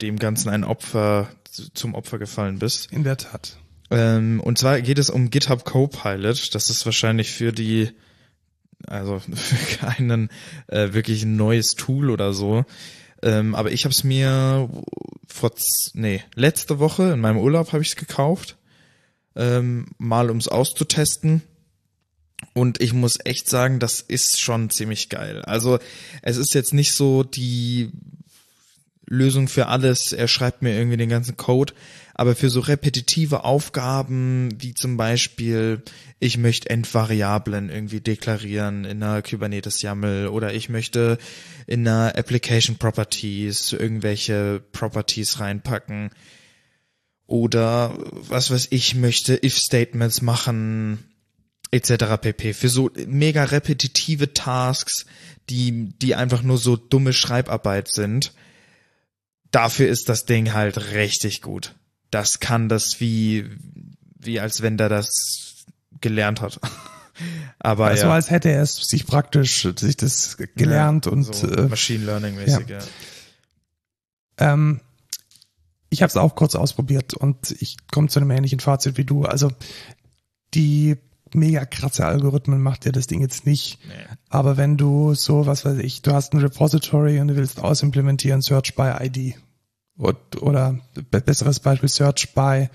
dem Ganzen ein Opfer zum Opfer gefallen bist. In der Tat. Ähm, und zwar geht es um GitHub Copilot. Das ist wahrscheinlich für die, also *laughs* für keinen äh, wirklich ein neues Tool oder so. Ähm, aber ich habe es mir vor, nee, letzte Woche in meinem Urlaub habe ich es gekauft, ähm, mal ums auszutesten. Und ich muss echt sagen, das ist schon ziemlich geil. Also es ist jetzt nicht so die Lösung für alles. Er schreibt mir irgendwie den ganzen Code. Aber für so repetitive Aufgaben, wie zum Beispiel, ich möchte Endvariablen irgendwie deklarieren in einer Kubernetes YAML oder ich möchte in einer Application Properties irgendwelche Properties reinpacken oder was weiß ich möchte if Statements machen etc. pp. Für so mega repetitive Tasks, die die einfach nur so dumme Schreibarbeit sind. Dafür ist das Ding halt richtig gut das kann das wie, wie als wenn der das gelernt hat. *laughs* Aber also ja. als hätte er es sich praktisch sich das gelernt ja, und so äh, Machine Learning mäßig, ja. ja. Ähm, ich habe es auch kurz ausprobiert und ich komme zu einem ähnlichen Fazit wie du. Also die mega krasse Algorithmen macht dir das Ding jetzt nicht. Nee. Aber wenn du so, was weiß ich, du hast ein Repository und du willst ausimplementieren Search by ID oder besseres Beispiel Search by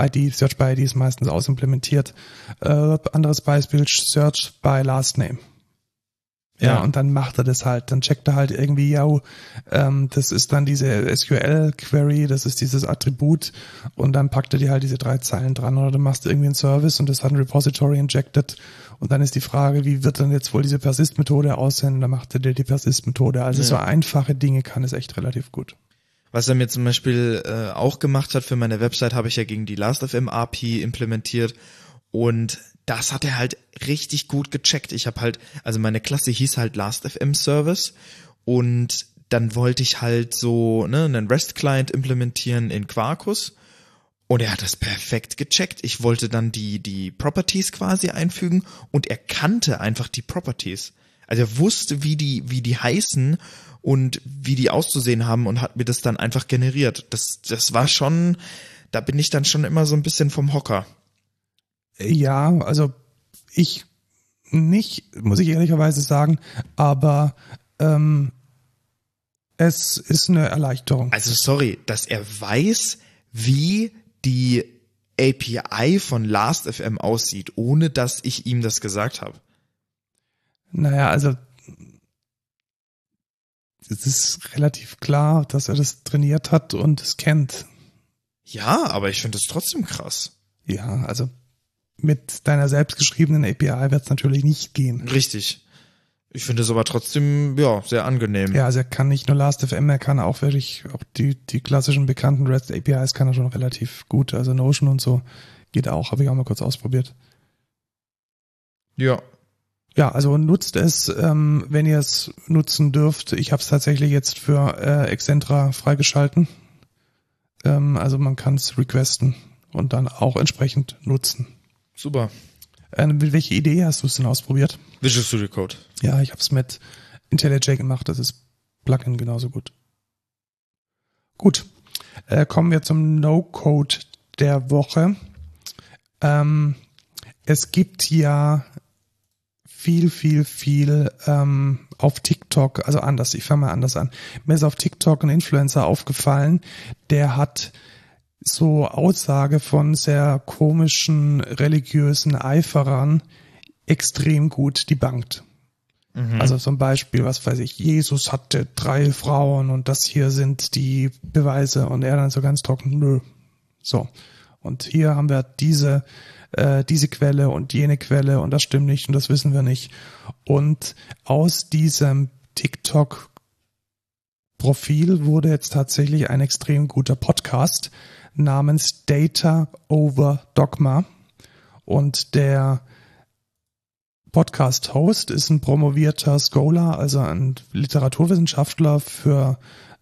ID, Search by ID ist meistens ausimplementiert. Äh, anderes Beispiel Search by Last Name. Ja, ja, und dann macht er das halt. Dann checkt er halt irgendwie, ja, ähm, das ist dann diese SQL-Query, das ist dieses Attribut und dann packt er dir halt diese drei Zeilen dran oder du machst irgendwie einen Service und das hat ein Repository injected und dann ist die Frage, wie wird dann jetzt wohl diese Persist-Methode aussehen? Dann macht er dir die Persist-Methode. Also ja. so einfache Dinge kann es echt relativ gut. Was er mir zum Beispiel äh, auch gemacht hat für meine Website, habe ich ja gegen die Last.fm API implementiert und das hat er halt richtig gut gecheckt. Ich habe halt, also meine Klasse hieß halt Last.fm Service und dann wollte ich halt so ne, einen REST-Client implementieren in Quarkus und er hat das perfekt gecheckt. Ich wollte dann die, die Properties quasi einfügen und er kannte einfach die Properties. Also er wusste, wie die, wie die heißen und wie die auszusehen haben und hat mir das dann einfach generiert. Das, das war schon, da bin ich dann schon immer so ein bisschen vom Hocker. Ja, also ich nicht, muss ich ehrlicherweise sagen, aber ähm, es ist eine Erleichterung. Also sorry, dass er weiß, wie die API von Last.fm aussieht, ohne dass ich ihm das gesagt habe. Naja, also es ist relativ klar, dass er das trainiert hat und es kennt. Ja, aber ich finde es trotzdem krass. Ja, also mit deiner selbstgeschriebenen API wird es natürlich nicht gehen. Richtig. Ich finde es aber trotzdem, ja, sehr angenehm. Ja, also er kann nicht nur Last.fm, er kann auch wirklich, auch die, die klassischen bekannten REST APIs kann er schon relativ gut. Also Notion und so geht auch, habe ich auch mal kurz ausprobiert. Ja. Ja, also nutzt es, ähm, wenn ihr es nutzen dürft. Ich habe es tatsächlich jetzt für äh, Excentra freigeschalten. Ähm, also man kann es requesten und dann auch entsprechend nutzen. Super. Äh, mit welche Idee hast du es denn ausprobiert? Visual Studio Code. Ja, ich habe es mit IntelliJ gemacht. Das ist Plugin genauso gut. Gut, äh, kommen wir zum No-Code der Woche. Ähm, es gibt ja viel, viel, viel ähm, auf TikTok, also anders, ich fange mal anders an. Mir ist auf TikTok ein Influencer aufgefallen, der hat so Aussage von sehr komischen religiösen Eiferern extrem gut debunked. Mhm. Also zum Beispiel, was weiß ich, Jesus hatte drei Frauen und das hier sind die Beweise und er dann so ganz trocken, nö. So. Und hier haben wir diese, äh, diese Quelle und jene Quelle und das stimmt nicht und das wissen wir nicht. Und aus diesem TikTok Profil wurde jetzt tatsächlich ein extrem guter Podcast, namens Data over Dogma. Und der Podcast-Host ist ein promovierter Scholar, also ein Literaturwissenschaftler für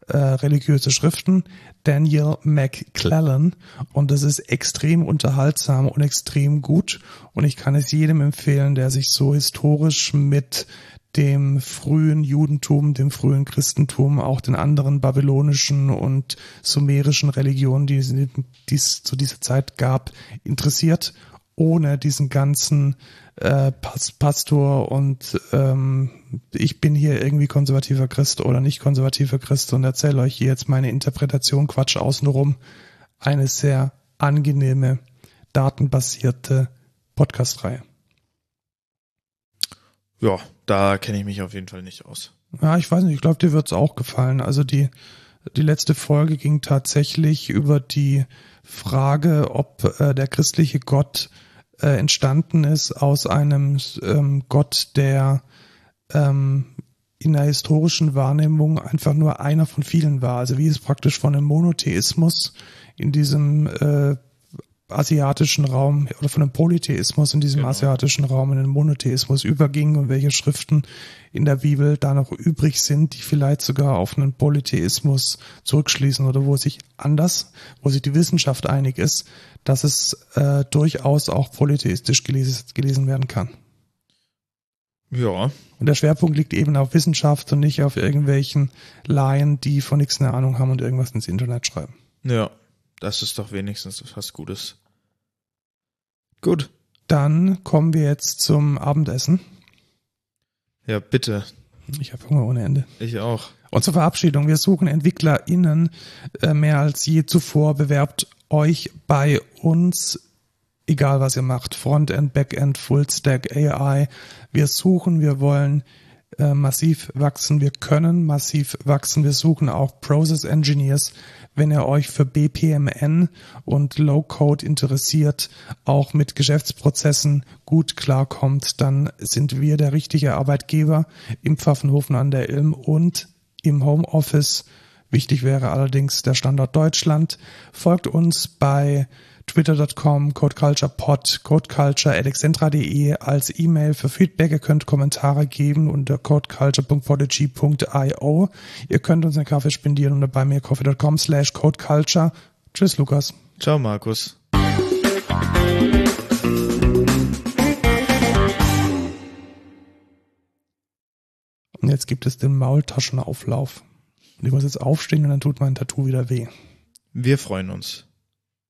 äh, religiöse Schriften, Daniel McClellan. Und das ist extrem unterhaltsam und extrem gut. Und ich kann es jedem empfehlen, der sich so historisch mit dem frühen Judentum, dem frühen Christentum, auch den anderen babylonischen und sumerischen Religionen, die es zu dieser Zeit gab, interessiert, ohne diesen ganzen äh, Pastor und ähm, ich bin hier irgendwie konservativer Christ oder nicht konservativer Christ und erzähle euch hier jetzt meine Interpretation Quatsch außenrum. Eine sehr angenehme, datenbasierte Podcast-Reihe. Ja, da kenne ich mich auf jeden Fall nicht aus. Ja, ich weiß nicht, ich glaube, dir wird's auch gefallen. Also die, die letzte Folge ging tatsächlich über die Frage, ob äh, der christliche Gott äh, entstanden ist aus einem ähm, Gott, der ähm, in der historischen Wahrnehmung einfach nur einer von vielen war. Also wie es praktisch von einem Monotheismus in diesem äh, asiatischen Raum oder von dem Polytheismus in diesem genau. asiatischen Raum in den Monotheismus überging und welche Schriften in der Bibel da noch übrig sind, die vielleicht sogar auf einen Polytheismus zurückschließen oder wo sich anders, wo sich die Wissenschaft einig ist, dass es äh, durchaus auch polytheistisch gelesen, gelesen werden kann. Ja. Und der Schwerpunkt liegt eben auf Wissenschaft und nicht auf irgendwelchen Laien, die von nichts eine Ahnung haben und irgendwas ins Internet schreiben. Ja. Das ist doch wenigstens was Gutes. Gut. Dann kommen wir jetzt zum Abendessen. Ja, bitte. Ich habe Hunger ohne Ende. Ich auch. Und zur Verabschiedung. Wir suchen EntwicklerInnen äh, mehr als je zuvor. Bewerbt euch bei uns, egal was ihr macht. Frontend, Backend, Fullstack, AI. Wir suchen, wir wollen äh, massiv wachsen. Wir können massiv wachsen. Wir suchen auch Process Engineers wenn ihr euch für BPMN und Low-Code interessiert, auch mit Geschäftsprozessen gut klarkommt, dann sind wir der richtige Arbeitgeber im Pfaffenhofen an der Ilm und im Homeoffice. Wichtig wäre allerdings der Standort Deutschland. Folgt uns bei twitter.com, codeculturepod, codeculture.excentra.de als E-Mail für Feedback. Ihr könnt Kommentare geben unter codeculture.podigy.io. Ihr könnt uns einen Kaffee spendieren unter bei mir coffee.com slash codeculture. Tschüss, Lukas. Ciao, Markus. Und jetzt gibt es den Maultaschenauflauf. Und ich muss jetzt aufstehen und dann tut mein Tattoo wieder weh. Wir freuen uns.